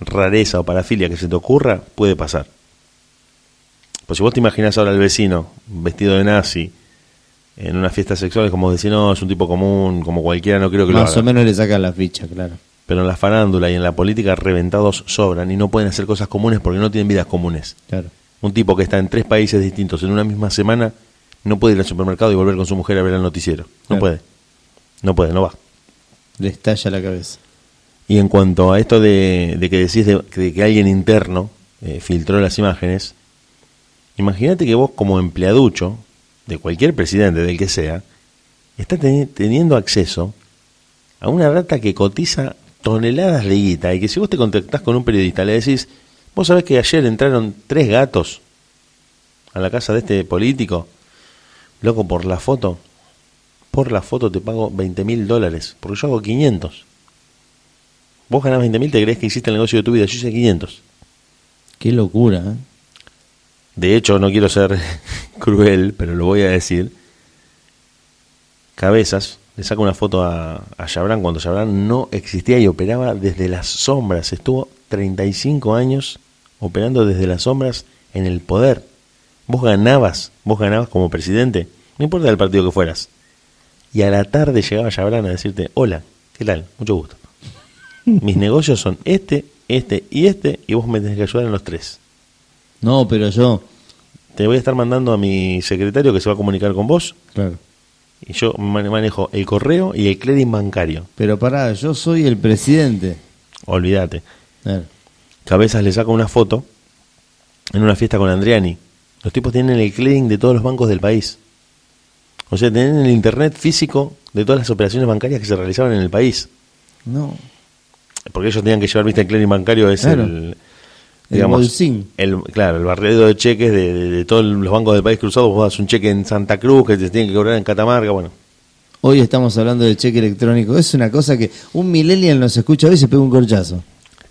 rareza o parafilia que se te ocurra puede pasar. Pues si vos te imaginas ahora al vecino vestido de nazi, en una fiesta sexual es como decir, no, es un tipo común, como cualquiera, no creo que lo Más haga. o menos le sacan la ficha, claro. Pero en la farándula y en la política reventados sobran y no pueden hacer cosas comunes porque no tienen vidas comunes. Claro. Un tipo que está en tres países distintos en una misma semana no puede ir al supermercado y volver con su mujer a ver el noticiero. No Claro. puede. No puede, no va. Le estalla la cabeza. Y en cuanto a esto de, de que decís de, de que alguien interno eh, filtró las imágenes, imagínate que vos como empleaducho de cualquier presidente, del que sea, estás teni- teniendo acceso a una rata que cotiza toneladas de guita y que si vos te contactás con un periodista le decís, vos sabés que ayer entraron tres gatos a la casa de este político, loco, por la foto, por la foto te pago 20 mil dólares, porque yo hago 500. Vos ganás 20 mil, te crees que hiciste el negocio de tu vida, yo hice 500. Qué locura, ¿eh? De hecho, no quiero ser <laughs> cruel, pero lo voy a decir. Cabezas le saca una foto a, a cuando Chabran no existía y operaba desde las sombras. Estuvo 35 años operando desde las sombras en el poder. Vos ganabas, vos ganabas como presidente, no importa del partido que fueras. Y a la tarde llegaba Chabran a decirte, hola, ¿qué tal? Mucho gusto. Mis negocios son este, este y este, y vos me tenés que ayudar en los tres. No, pero yo. Te voy a estar mandando a mi secretario que se va a comunicar con vos. Claro. Y yo mane- manejo el correo y el clearing bancario. Pero pará, yo soy el presidente. Olvídate. Claro. Cabezas le saca una foto en una fiesta con Andriani. Los tipos tienen el clearing de todos los bancos del país. O sea, tienen el internet físico de todas las operaciones bancarias que se realizaban en el país. No. Porque ellos tenían que llevar, viste, el clearing bancario es Claro. el... El bolsín. el, claro, el barrido de cheques de, de- de todos los bancos del país cruzados. Vos das un cheque en Santa Cruz que te tienen que cobrar en Catamarca, bueno. Hoy estamos hablando del cheque electrónico. Es una cosa que un millennial nos escucha hoy y se pega un corchazo.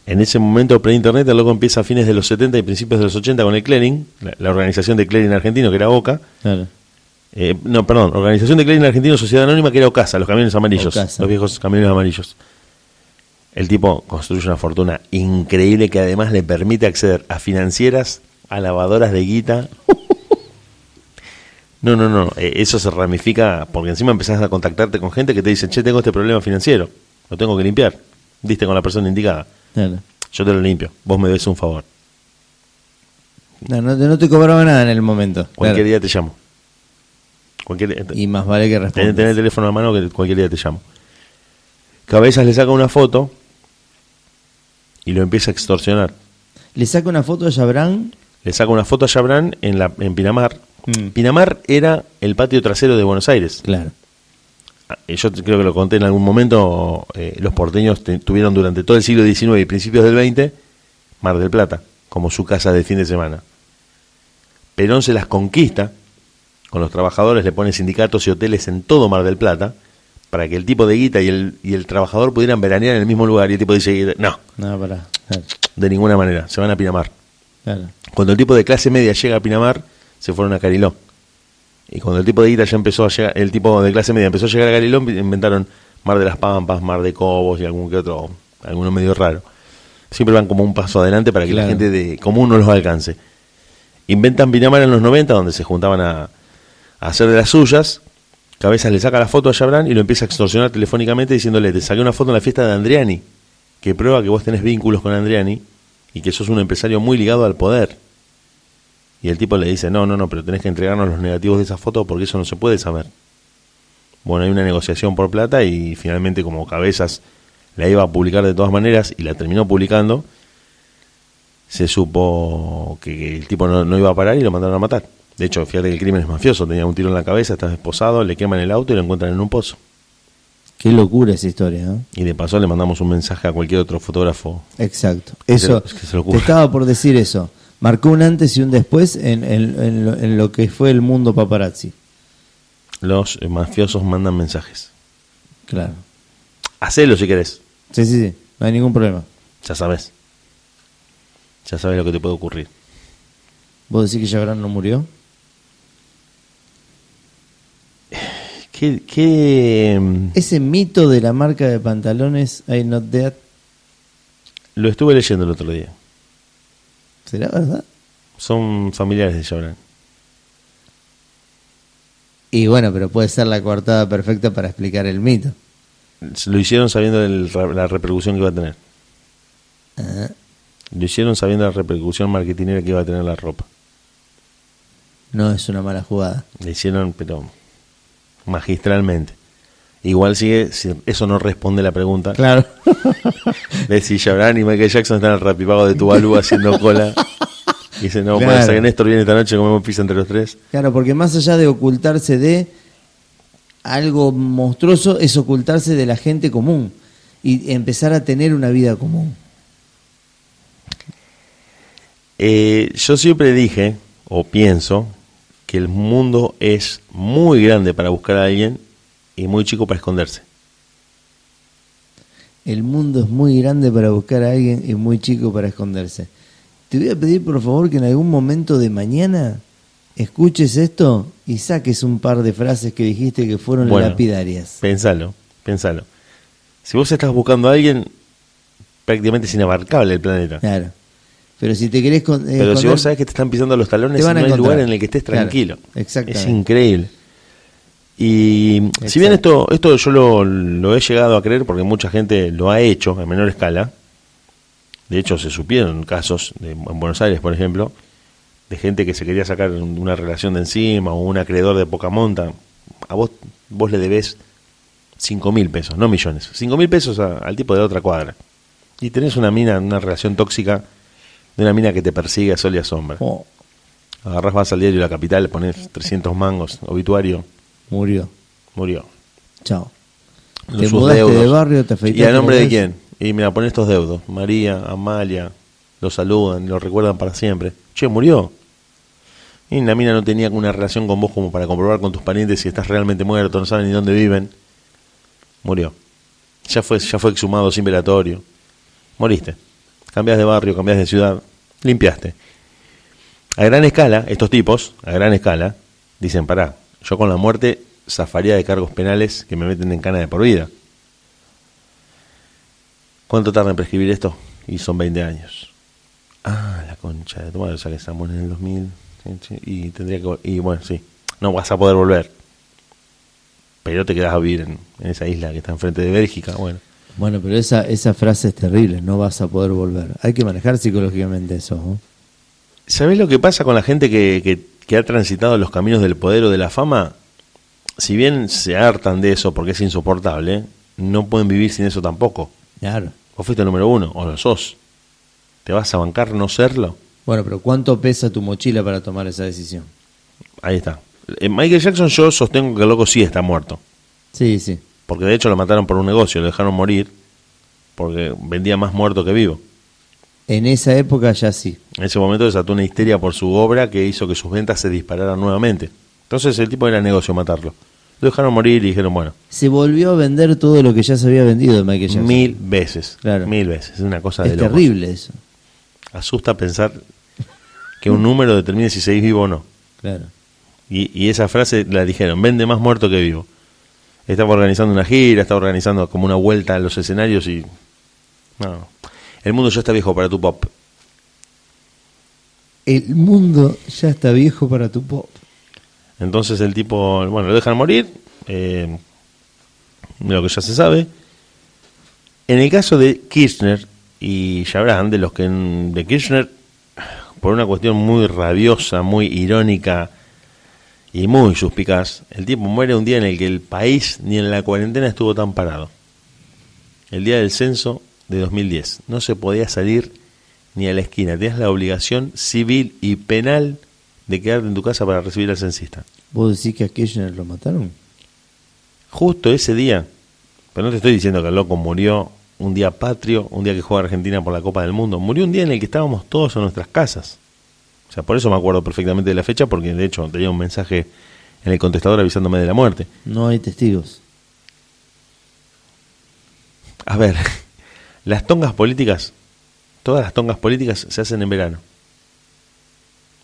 En ese momento pre-internet, el loco empieza a fines de los 70 y principios de los 80 con el clearing, la, la organización de clearing argentino, que era Boca. Claro. Eh, no, perdón, organización de clearing argentino, sociedad anónima, que era Ocasa, los camiones amarillos, Ocasa. los viejos camiones amarillos. El tipo construye una fortuna increíble que además le permite acceder a financieras, a lavadoras de guita. No, no, no, eh, eso se ramifica porque encima empezás a contactarte con gente que te dice, che, tengo este problema financiero, lo tengo que limpiar. Diste con la persona indicada. Yo te lo limpio, vos me debes un favor. No, no, te- no te cobraba nada en el momento. Cualquier Claro. día te llamo. Cualquier, Y más vale que respondas. ten el teléfono a mano que cualquier día te llamo. Cabezas le saca una foto y lo empieza a extorsionar. Le saca una foto a Jabran. Le saca una foto a Chabran en, la, en Pinamar. Mm. Pinamar era el patio trasero de Buenos Aires. Claro. Ah, eh, Yo creo que lo conté en algún momento. eh, los porteños te- tuvieron durante todo el siglo XIX y principios del XX Mar del Plata como su casa de fin de semana. Perón se las conquista. Con los trabajadores le pone sindicatos y hoteles en todo Mar del Plata para que el tipo de guita y el, y el trabajador pudieran veranear en el mismo lugar. Y el tipo dice, no, No. Claro. de ninguna manera, se van a Pinamar. claro. Cuando el tipo de clase media llega a Pinamar, se fueron a Cariló. Y cuando el tipo de guita ya empezó a llegar, el tipo de clase media empezó a llegar a Cariló, inventaron Mar de las Pampas, Mar de Cobos y algún que otro, alguno medio raro. Siempre van como un paso adelante para que la gente de común no los alcance. Inventan Pinamar en los 90, donde se juntaban a, a hacer de las suyas. Cabezas le saca la foto a Chabran y lo empieza a extorsionar telefónicamente diciéndole, te saqué una foto en la fiesta de Andriani, que prueba que vos tenés vínculos con Andriani y que sos un empresario muy ligado al poder. Y el tipo le dice, no, no, no, pero tenés que entregarnos los negativos de esa foto porque eso no se puede saber. Bueno, hay una negociación por plata y finalmente como Cabezas la iba a publicar de todas maneras y la terminó publicando, se supo que el tipo no, no iba a parar y lo mandaron a matar. De hecho, fíjate que el crimen es mafioso, tenía un tiro en la cabeza, estaba esposado, le queman el auto y lo encuentran en un pozo. Qué locura esa historia, ¿no? Y de paso le mandamos un mensaje a cualquier otro fotógrafo. Exacto. Que se Eso, que se te estaba por decir eso. Marcó un antes y un después en, en- en lo, en lo que fue el mundo paparazzi. Los mafiosos mandan mensajes. Claro. Hacelo si querés, Sí, sí, sí. No hay ningún problema. ya sabes. Ya sabes lo que te puede ocurrir. ¿Vos decís que Jabran no murió? ¿Qué, qué, mm, Ese mito de la marca de pantalones I Not Dead, Lo estuve leyendo el otro día. ¿será verdad? Son familiares de Jabran. Y bueno, pero puede ser la coartada perfecta para explicar el mito. Lo hicieron sabiendo el- la repercusión que iba a tener. Ah, Lo hicieron sabiendo la repercusión marketinera que iba a tener la ropa. no es una mala jugada. Le hicieron, pero magistralmente. Igual sigue, si eso no responde la pregunta Claro. <laughs> de si y Michael Jackson están el rapipago de Tuvalu haciendo cola. Y dice, no, Claro. que Néstor viene esta noche, comemos pizza entre los tres. Claro, porque más allá de ocultarse de algo monstruoso, es ocultarse de la gente común y empezar a tener una vida común. Eh, yo siempre dije, o pienso, que el mundo es muy grande para buscar a alguien y muy chico para esconderse. El mundo es muy grande para buscar a alguien y muy chico para esconderse. Te voy a pedir por favor que en algún momento de mañana escuches esto y saques un par de frases que dijiste que fueron Bueno. lapidarias. Pensalo, pensalo. Si vos estás buscando a alguien, prácticamente es inabarcable el planeta. Claro. Pero si te querés con- eh, Pero si vos sabés que te están pisando los talones, Te no van a hay encontrar. lugar en el que estés Claro, tranquilo. exactamente. Es increíble. Y si bien esto, esto yo lo, lo he llegado a creer porque mucha gente lo ha hecho en menor escala, de hecho se supieron casos de, en Buenos Aires, por ejemplo, de gente que se quería sacar una relación de encima o un acreedor de poca monta, a vos, vos le debés cinco mil pesos, no millones, cinco mil pesos a- al tipo de la otra cuadra. Y tenés una mina, una relación tóxica de una mina que te persigue a sol y a sombra. Oh, Agarrás, vas al diario La Capital, le pones 300 mangos, obituario, murió. murió. Chao. Los- Te mudaste deudos. de barrio, te afeitaste ¿Y a nombre la de cabeza. quién? Y mira, pon estos deudos. María, Amalia, lo saludan, lo recuerdan para siempre. Che, murió. Y la mina no tenía una relación con vos como para comprobar con tus parientes si estás realmente muerto, no saben ni dónde viven. Murió. Ya fue, ya fue exhumado sin velatorio. Moriste. Cambias de barrio, cambias de ciudad, limpiaste. A gran escala, estos tipos, a gran escala, dicen, pará, yo con la muerte zafaría de cargos penales que me meten en cana de por vida. ¿Cuánto tarda en prescribir esto? Y son 20 años. Ah, la concha de tu madre, o sea que estamos en el 2000. sí, sí, Y tendría que. Y bueno, sí, no vas a poder volver. Pero te quedas a vivir en, en esa isla que está enfrente de Bélgica. Bueno, Bueno, pero esa, esa frase es terrible, no vas a poder volver. Hay que manejar psicológicamente eso. ¿no? ¿sabés lo que pasa con la gente que, que, que ha transitado los caminos del poder o de la fama? Si bien se hartan de eso porque es insoportable, no pueden vivir sin eso tampoco. Claro. Vos fuiste el número uno, o lo sos. ¿Te vas a bancar no serlo? Bueno, pero ¿cuánto pesa tu mochila para tomar esa decisión? Ahí está. Eh, Michael Jackson yo sostengo que el loco sí está muerto. Sí, sí. Porque de hecho lo mataron por un negocio, lo dejaron morir porque vendía más muerto que vivo. En esa época ya sí. En ese momento desató una histeria por su obra que hizo que sus ventas se dispararan nuevamente. Entonces el tipo era negocio matarlo. Lo dejaron morir y dijeron, bueno, Se volvió a vender todo lo que ya se había vendido de Michael Jackson. mil veces. Claro. Mil veces. Es una cosa de es locos. terrible eso. Asusta pensar que un número determine si seguís vivo o no. Claro. Y, y esa frase la dijeron, vende más muerto que vivo. Estaba organizando una gira, estaba organizando como una vuelta a los escenarios y... No, el mundo ya está viejo para tu pop. El mundo ya está viejo para tu pop. Entonces el tipo, bueno, lo dejan morir, eh, lo que ya se sabe. En el caso de Kirchner y Jabran, de los que de Kirchner, por una cuestión muy rabiosa, muy irónica y muy suspicaz, el tipo muere un día en el que el país ni en la cuarentena estuvo tan parado. El día del censo de 2010. No se podía salir ni a la esquina. Tenías la obligación civil y penal de quedarte en tu casa para recibir al censista. ¿Vos decís que a Kirchner lo mataron? Justo ese día, pero no te estoy diciendo que el loco murió un día patrio, un día que juega Argentina por la Copa del Mundo, murió un día en el que estábamos todos en nuestras casas. Sea, por eso me acuerdo perfectamente de la fecha, porque de hecho tenía un mensaje en el contestador avisándome de la muerte. No hay testigos. A ver, <laughs> las tongas políticas, todas las tongas políticas se hacen en verano.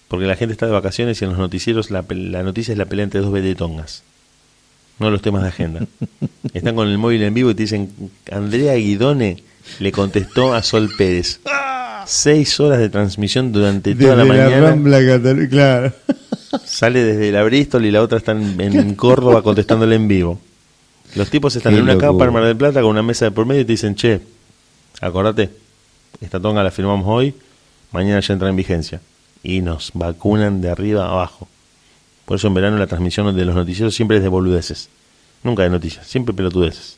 Porque la gente está de vacaciones y en los noticieros la, noticia es la pelea entre dos de tongas. No los temas de agenda. <laughs> Están con el móvil en vivo y te dicen, Andrea Guidone le contestó a Sol Pérez. Seis horas de transmisión durante toda la mañana. Cataluña, claro. Sale desde la Bristol y la otra está en, en Córdoba contestándole en vivo. Los tipos están Qué en una locura. capa en Mar del Plata con una mesa de por medio y te dicen, che, acordate, esta tonga la firmamos hoy, mañana ya entra en vigencia. Y nos vacunan de arriba a abajo. Por eso en verano la transmisión de los noticieros siempre es de boludeces. Nunca de noticias, siempre pelotudeces.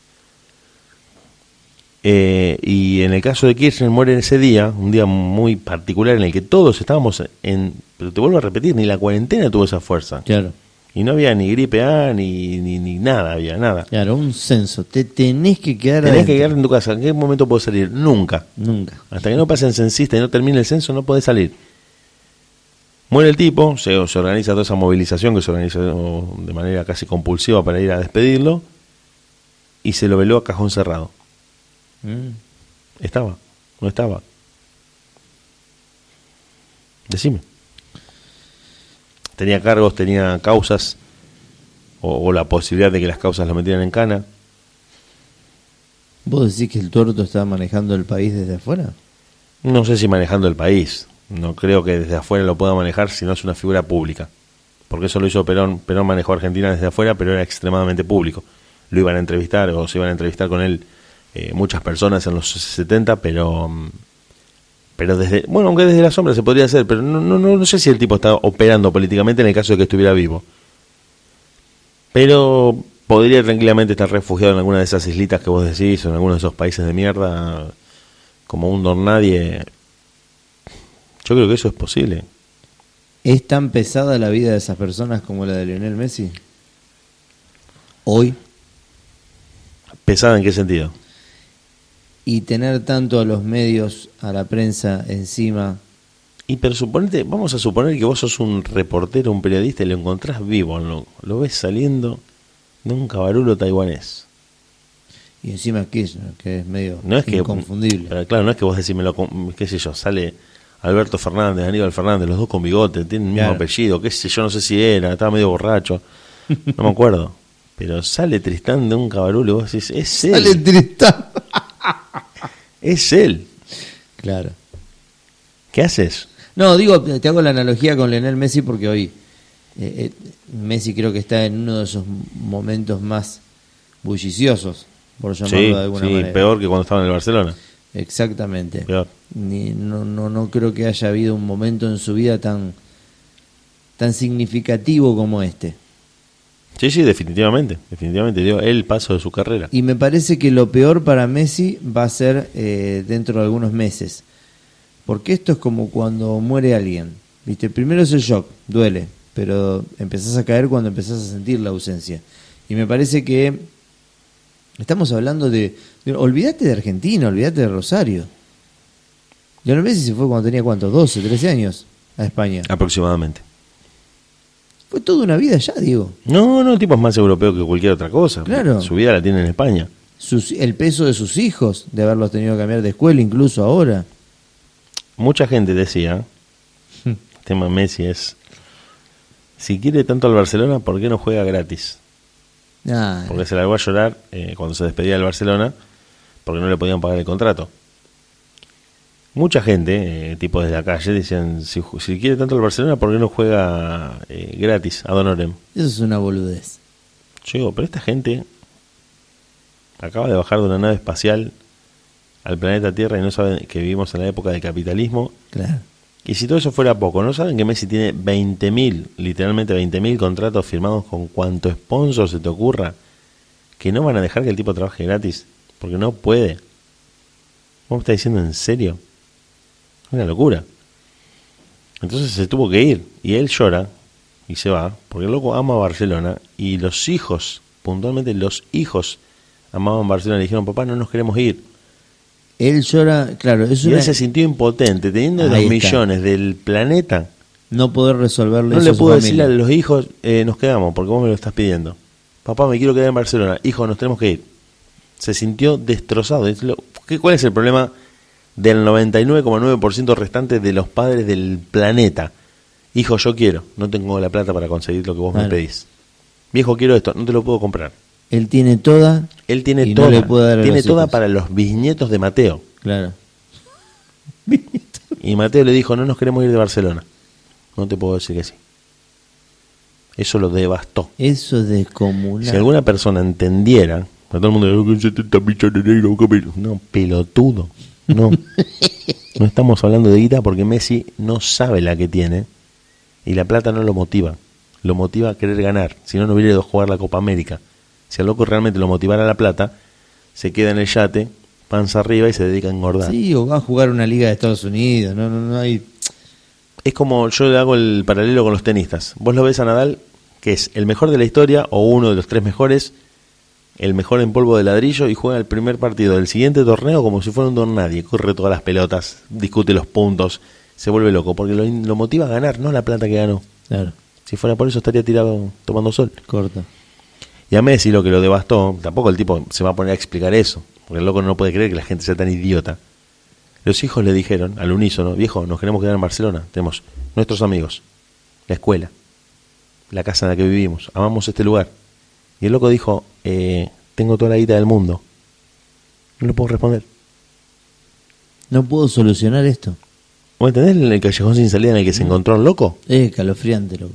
Eh, y en el caso de Kirchner muere ese día, un día muy particular en el que todos estábamos en... Pero te vuelvo a repetir, ni la cuarentena tuvo esa fuerza. Claro, Y no había ni gripe A, ni, ni, ni nada, había nada. claro, un censo. Te tenés que quedar Tenés adentro. que quedarte en tu casa. ¿En qué momento puedo salir? Nunca. Nunca. Hasta que no pase el censista y no termine el censo, no podés salir. Muere el tipo, se, se organiza toda esa movilización que se organiza de manera casi compulsiva para ir a despedirlo, y se lo veló a cajón cerrado. Mm. Estaba, no estaba. Decime. Tenía cargos, tenía causas, o, o la posibilidad de que las causas lo metieran en cana. ¿Vos decís que el tuerto está manejando el país desde afuera? No sé si manejando el país. No creo que desde afuera lo pueda manejar si no es una figura pública. Porque eso lo hizo Perón. Perón manejó a Argentina desde afuera, pero era extremadamente público. Lo iban a entrevistar o se iban a entrevistar con él eh, muchas personas en los 70, pero mm, pero desde bueno, aunque desde la sombra se podría hacer, pero no, no, no, no sé si el tipo está operando políticamente en el caso de que estuviera vivo. Pero podría tranquilamente estar refugiado en alguna de esas islitas que vos decís, o en alguno de esos países de mierda, como un don nadie. Yo creo que eso es posible. ¿Es tan pesada la vida de esas personas como la de Lionel Messi? Hoy. ¿Pesada en qué sentido? Y tener tanto a los medios, a la prensa encima. Y pero suponete, vamos a suponer que vos sos un reportero, un periodista y lo encontrás vivo, lo, lo ves saliendo de un cabarulo taiwanés. Y encima Kirchner, que es medio No es que inconfundible. pero claro, no es que vos decís, qué sé yo, sale Alberto Fernández, Aníbal Fernández, los dos con bigote, tienen el mismo Claro. apellido, qué sé yo, no sé si era, estaba medio borracho, no me acuerdo. <laughs> Pero sale Tristán de un cabarulo y vos decís, es él, Sale Tristán. Es él. Claro. ¿Qué haces? No, digo, te hago la analogía con Lionel Messi porque hoy eh, eh, Messi creo que está en uno de esos momentos más bulliciosos, por llamarlo Sí, de alguna sí, manera. peor que cuando estaba en el Barcelona. Exactamente. Peor. Ni- no, no, no creo que haya habido un momento en su vida tan, tan significativo como este. Sí, sí, definitivamente, definitivamente dio el paso de su carrera. Y me parece que lo peor para Messi va a ser eh, dentro de algunos meses. Porque esto es como cuando muere alguien. ¿Viste? Primero es el shock, duele, pero empezás a caer cuando empezás a sentir la ausencia. Y me parece que estamos hablando de, de- olvídate de Argentina, olvídate de Rosario. Lionel Messi se fue cuando tenía cuánto, 12, 13 años a España. Aproximadamente. Fue toda una vida ya, digo. No, no, el tipo es más europeo que cualquier otra cosa. Claro. Su vida la tiene en España. Sus- el peso de sus hijos, de haberlos tenido que cambiar de escuela incluso ahora. Mucha gente decía, el tema Messi es, si quiere tanto al Barcelona, ¿por qué no juega gratis? Ah, Porque se largó a llorar eh, cuando se despedía del Barcelona, porque no le podían pagar el contrato. Mucha gente, eh, tipo desde la calle, decían, si, quiere tanto al Barcelona, ¿por qué no juega eh, gratis a Donorem? Eso es una boludez. Yo digo, pero esta gente acaba de bajar de una nave espacial al planeta Tierra y no saben que vivimos en la época del capitalismo. Claro. Y si todo eso fuera poco, ¿no saben que Messi tiene 20.000, literalmente 20.000 contratos firmados con cuanto sponsor se te ocurra? Que no van a dejar que el tipo trabaje gratis, porque no puede. ¿Vos me estás diciendo en serio? Una locura. Entonces se tuvo que ir y él llora y se va, porque el loco ama Barcelona y los hijos, puntualmente los hijos amaban Barcelona y le dijeron, papá, no nos queremos ir. Él llora, claro, es Y una, él se sintió impotente, teniendo Ahí los está. millones del planeta. no poder resolverle No le a familia. decirle a los hijos, eh, nos quedamos, porque vos me lo estás pidiendo. Papá, me quiero quedar en Barcelona. Hijo, nos tenemos que ir. Se sintió destrozado. Es lo- ¿qué- ¿Cuál es el problema del 99,9% restante de los padres del planeta? Hijo, yo quiero. No tengo la plata para conseguir lo que vos me pedís. Viejo, quiero esto. No te lo puedo comprar. Él tiene toda, Él tiene Y no toda. le puede dar a tiene los toda hijos. para los bisnietos de Mateo. claro. <laughs> Y Mateo le dijo, no nos queremos ir de Barcelona. No te puedo decir que sí. Eso lo devastó. Eso es descomunal. Si alguna persona entendiera, a todo el mundo dice, 70 millones de euros, ¿qué No, pelotudo. No. no estamos hablando de guita porque Messi no sabe la que tiene y la plata no lo motiva. Lo motiva a querer ganar. Si no, no hubiera ido a jugar la Copa América. Si al loco realmente lo motivara la plata, se queda en el yate, panza arriba y se dedica a engordar. Sí, o va a jugar una liga de Estados Unidos. No, no, no hay. Es como yo le hago el paralelo con los tenistas. Vos lo ves a Nadal, que es el mejor de la historia o uno de los tres mejores, el mejor en polvo de ladrillo y juega el primer partido del siguiente torneo como si fuera un don nadie. Corre todas las pelotas, discute los puntos, se vuelve loco porque lo, lo motiva a ganar, no la plata que ganó. Claro, Si fuera por eso estaría tirado tomando sol. corta. Y a Messi lo que lo devastó, tampoco el tipo se va a poner a explicar eso, porque el loco no puede creer que la gente sea tan idiota. Los hijos le dijeron al unísono, viejo, nos queremos quedar en Barcelona, tenemos nuestros amigos, la escuela, la casa en la que vivimos, amamos este lugar. Y el loco dijo, eh, tengo toda la guita del mundo. No le puedo responder. No puedo solucionar esto. ¿Vos entendés el callejón sin salida en el que se encontró el loco? Es escalofriante, loco.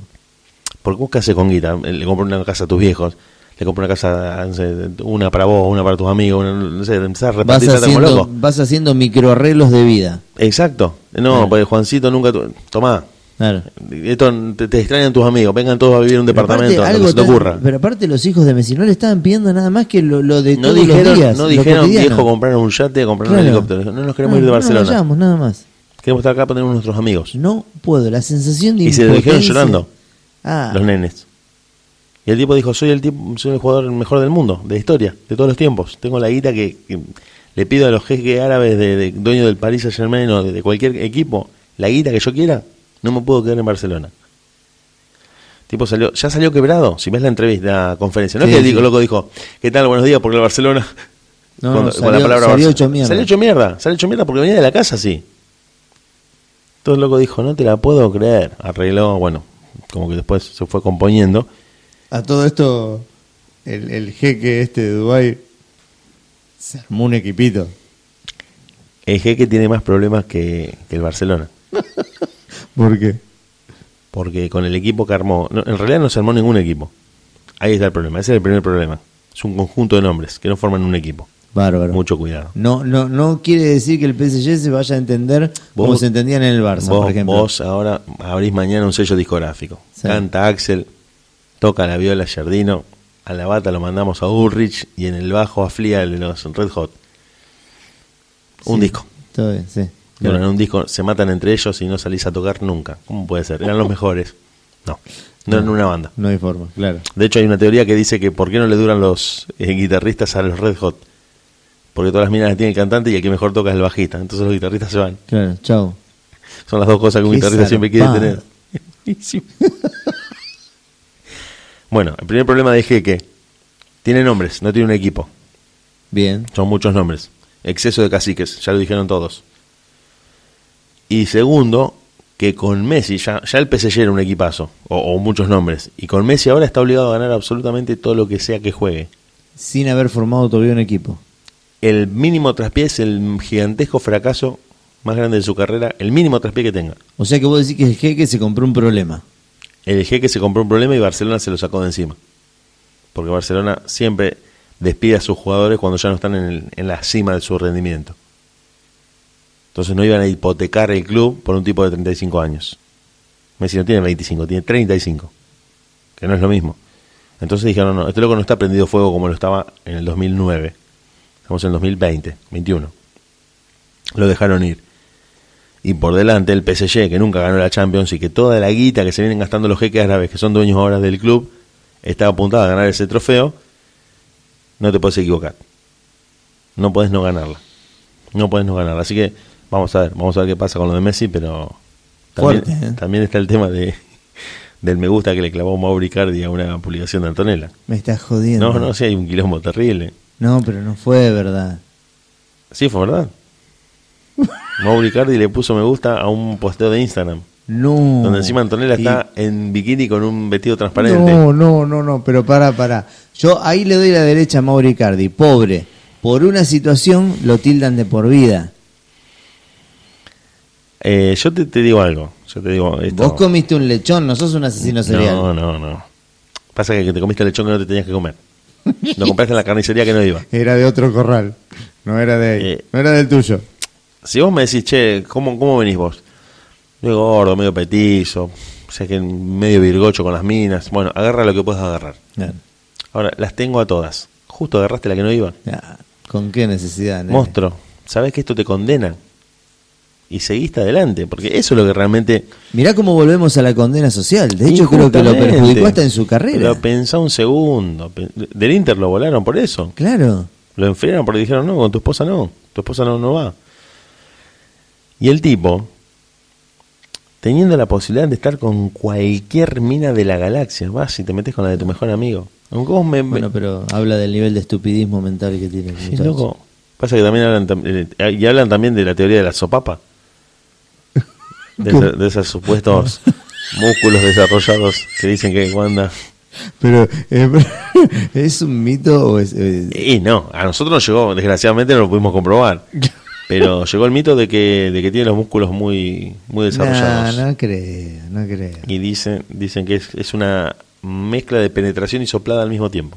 Porque vos qué haces con guita, le compras una casa a tus viejos, le compras una casa, no sé, una para vos, una para tus amigos, una- no sé, empezás a Vas repartir como haciendo, loco. vas haciendo microarreglos de vida. Exacto. No, porque Juancito nunca... tu- Tomá, Claro. esto te, te extrañan tus amigos, vengan todos a vivir en un Pero aparte, departamento, lo algo que se te ocurra. Pero aparte los hijos de Messi no le estaban pidiendo nada más que lo, lo de No todos los dijeron, días. no dijeron viejo, comprar un yate, comprar un helicóptero. No nos queremos ir de Barcelona. No, vayamos, nada más. queremos estar acá para tener nuestros amigos. No puedo, la sensación de Y se lo dijeron llorando, Ah, los nenes. Y el tipo dijo, soy el tipo, soy el jugador mejor del mundo, de historia, de todos los tiempos. Tengo la guita que, que le pido a los jeques árabes de, de dueños del Paris Saint Germain o de, de cualquier equipo, la guita que yo quiera, no me puedo quedar en Barcelona. Tipo salió, ya salió quebrado, si ves la entrevista, la conferencia. No Sí, es que el sí. loco dijo, ¿qué tal? Buenos días, porque el Barcelona. No, Con- no, con salió- hecho mierda. Salió hecho mierda, salió hecho mierda porque venía de la casa así. Entonces el loco dijo, no te la puedo creer. Arregló, bueno, como que después se fue componiendo. a todo esto, el, el jeque este de Dubai se armó un equipito. El jeque tiene más problemas que, que el Barcelona. <laughs> ¿Por qué? Porque con el equipo que armó, no, en realidad no se armó ningún equipo. Ahí está el problema, ese es el primer problema. Es un conjunto de nombres que no forman un equipo. Bárbaro. Mucho cuidado. No, no, no quiere decir que el PSG se vaya a entender como Vos- se entendían en el Barça, Vos, por ejemplo. vos ahora abrís mañana un sello discográfico. Sí. Canta Axel, toca la viola Giardino, a la bata lo mandamos a Ulrich y en el bajo a Flia de los Red Hot. Un Sí, disco. Todo bien, sí. Bueno, en un disco se matan entre ellos y no salís a tocar nunca. ¿Cómo puede ser? Eran los <laughs> mejores. No, no eran una banda. No hay forma, claro. De hecho, hay una teoría que dice que por qué no le duran los eh, guitarristas a los Red Hot. Porque todas las minas las tiene el cantante y el que mejor toca es el bajista. Entonces los guitarristas se van. Claro, chao. Son las dos cosas que un guitarrista siempre quiere tener. <laughs> Bueno, el primer problema de que tiene nombres, no tiene un equipo. Bien. Son muchos nombres. Exceso de caciques, ya lo dijeron todos. Y segundo, que con Messi, ya, ya el PSG era un equipazo, o, o muchos nombres. Y con Messi ahora está obligado a ganar absolutamente todo lo que sea que juegue. Sin haber formado todavía un equipo. El mínimo traspié es el gigantesco fracaso más grande de su carrera, el mínimo traspié que tenga. O sea que vos decís que el jeque se compró un problema. El jeque se compró un problema y Barcelona se lo sacó de encima. Porque Barcelona siempre despide a sus jugadores cuando ya no están en, el- en la cima de su rendimiento. Entonces no iban a hipotecar el club por un tipo de 35 años. Messi no tiene 25, tiene 35. Que no es lo mismo. Entonces dijeron, no, este loco no está prendido fuego como lo estaba en el 2009. Estamos en el 2020, 21. Lo dejaron ir. Y por delante el PSG, que nunca ganó la Champions y que toda la guita que se vienen gastando los jeques árabes, que son dueños ahora del club, está apuntada a ganar ese trofeo, no te puedes equivocar. No puedes no ganarla. No puedes no ganarla. Así que vamos a ver, vamos a ver qué pasa con lo de Messi, pero también, Fuerte, ¿eh? también está el tema de <laughs> del me gusta que le clavó Mauri Cardi a una publicación de Antonella. Me estás jodiendo. No, no, sí hay un quilombo terrible. No, pero no fue verdad. Sí, fue verdad. <laughs> Mauri Cardi le puso me gusta a un posteo de Instagram. No. Donde encima Antonella Y- está en bikini con un vestido transparente. No, no, no, no, pero para, para. Yo ahí le doy la derecha a Mauri Cardi, pobre. Por una situación lo tildan de por vida. Eh, yo te, te digo algo. Yo te digo esto. Vos comiste un lechón, no sos un asesino serial. No, no, no. Pasa que, te comiste el lechón que no te tenías que comer. Lo <laughs> compraste en la carnicería que no iba. Era de otro corral, no era de ahí, Eh. no era del tuyo. Si vos me decís, che, ¿cómo, cómo venís vos? Yo digo gordo, medio petizo, o sea que medio virgocho con las minas. Bueno, agarra lo que puedas agarrar. Ahora, las tengo a todas. Justo agarraste la que no iba. Ya, ¿Con qué necesidad? nene? Monstruo, ¿sabés que esto te condena? Y seguiste adelante, porque eso es lo que realmente... Mirá cómo volvemos a la condena social. De hecho, creo que lo perjudicó hasta en su carrera. Pero pensá un segundo. Del Inter lo volaron por eso. Claro. Lo enfriaron porque dijeron, no, con tu esposa no. Tu esposa no, no va. Y el tipo, teniendo la posibilidad de estar con cualquier mina de la galaxia, vas y te metes con la de tu mejor amigo. Aunque vos me... Bueno, pero habla del nivel de estupidismo mental que tiene el Sí, loco. Pasa que también hablan, eh, y hablan también de la teoría de la sopapa. De, esa- de esos supuestos <laughs> músculos desarrollados que dicen que Wanda... Pero, eh, <laughs> ¿es un mito o es...? eh, Y no, a nosotros nos llegó, desgraciadamente no lo pudimos comprobar. <laughs> Pero llegó el mito de que, de que tiene los músculos muy, muy desarrollados. No, no creo, no creo. Y dicen, dicen que es, es una mezcla de penetración y soplada al mismo tiempo.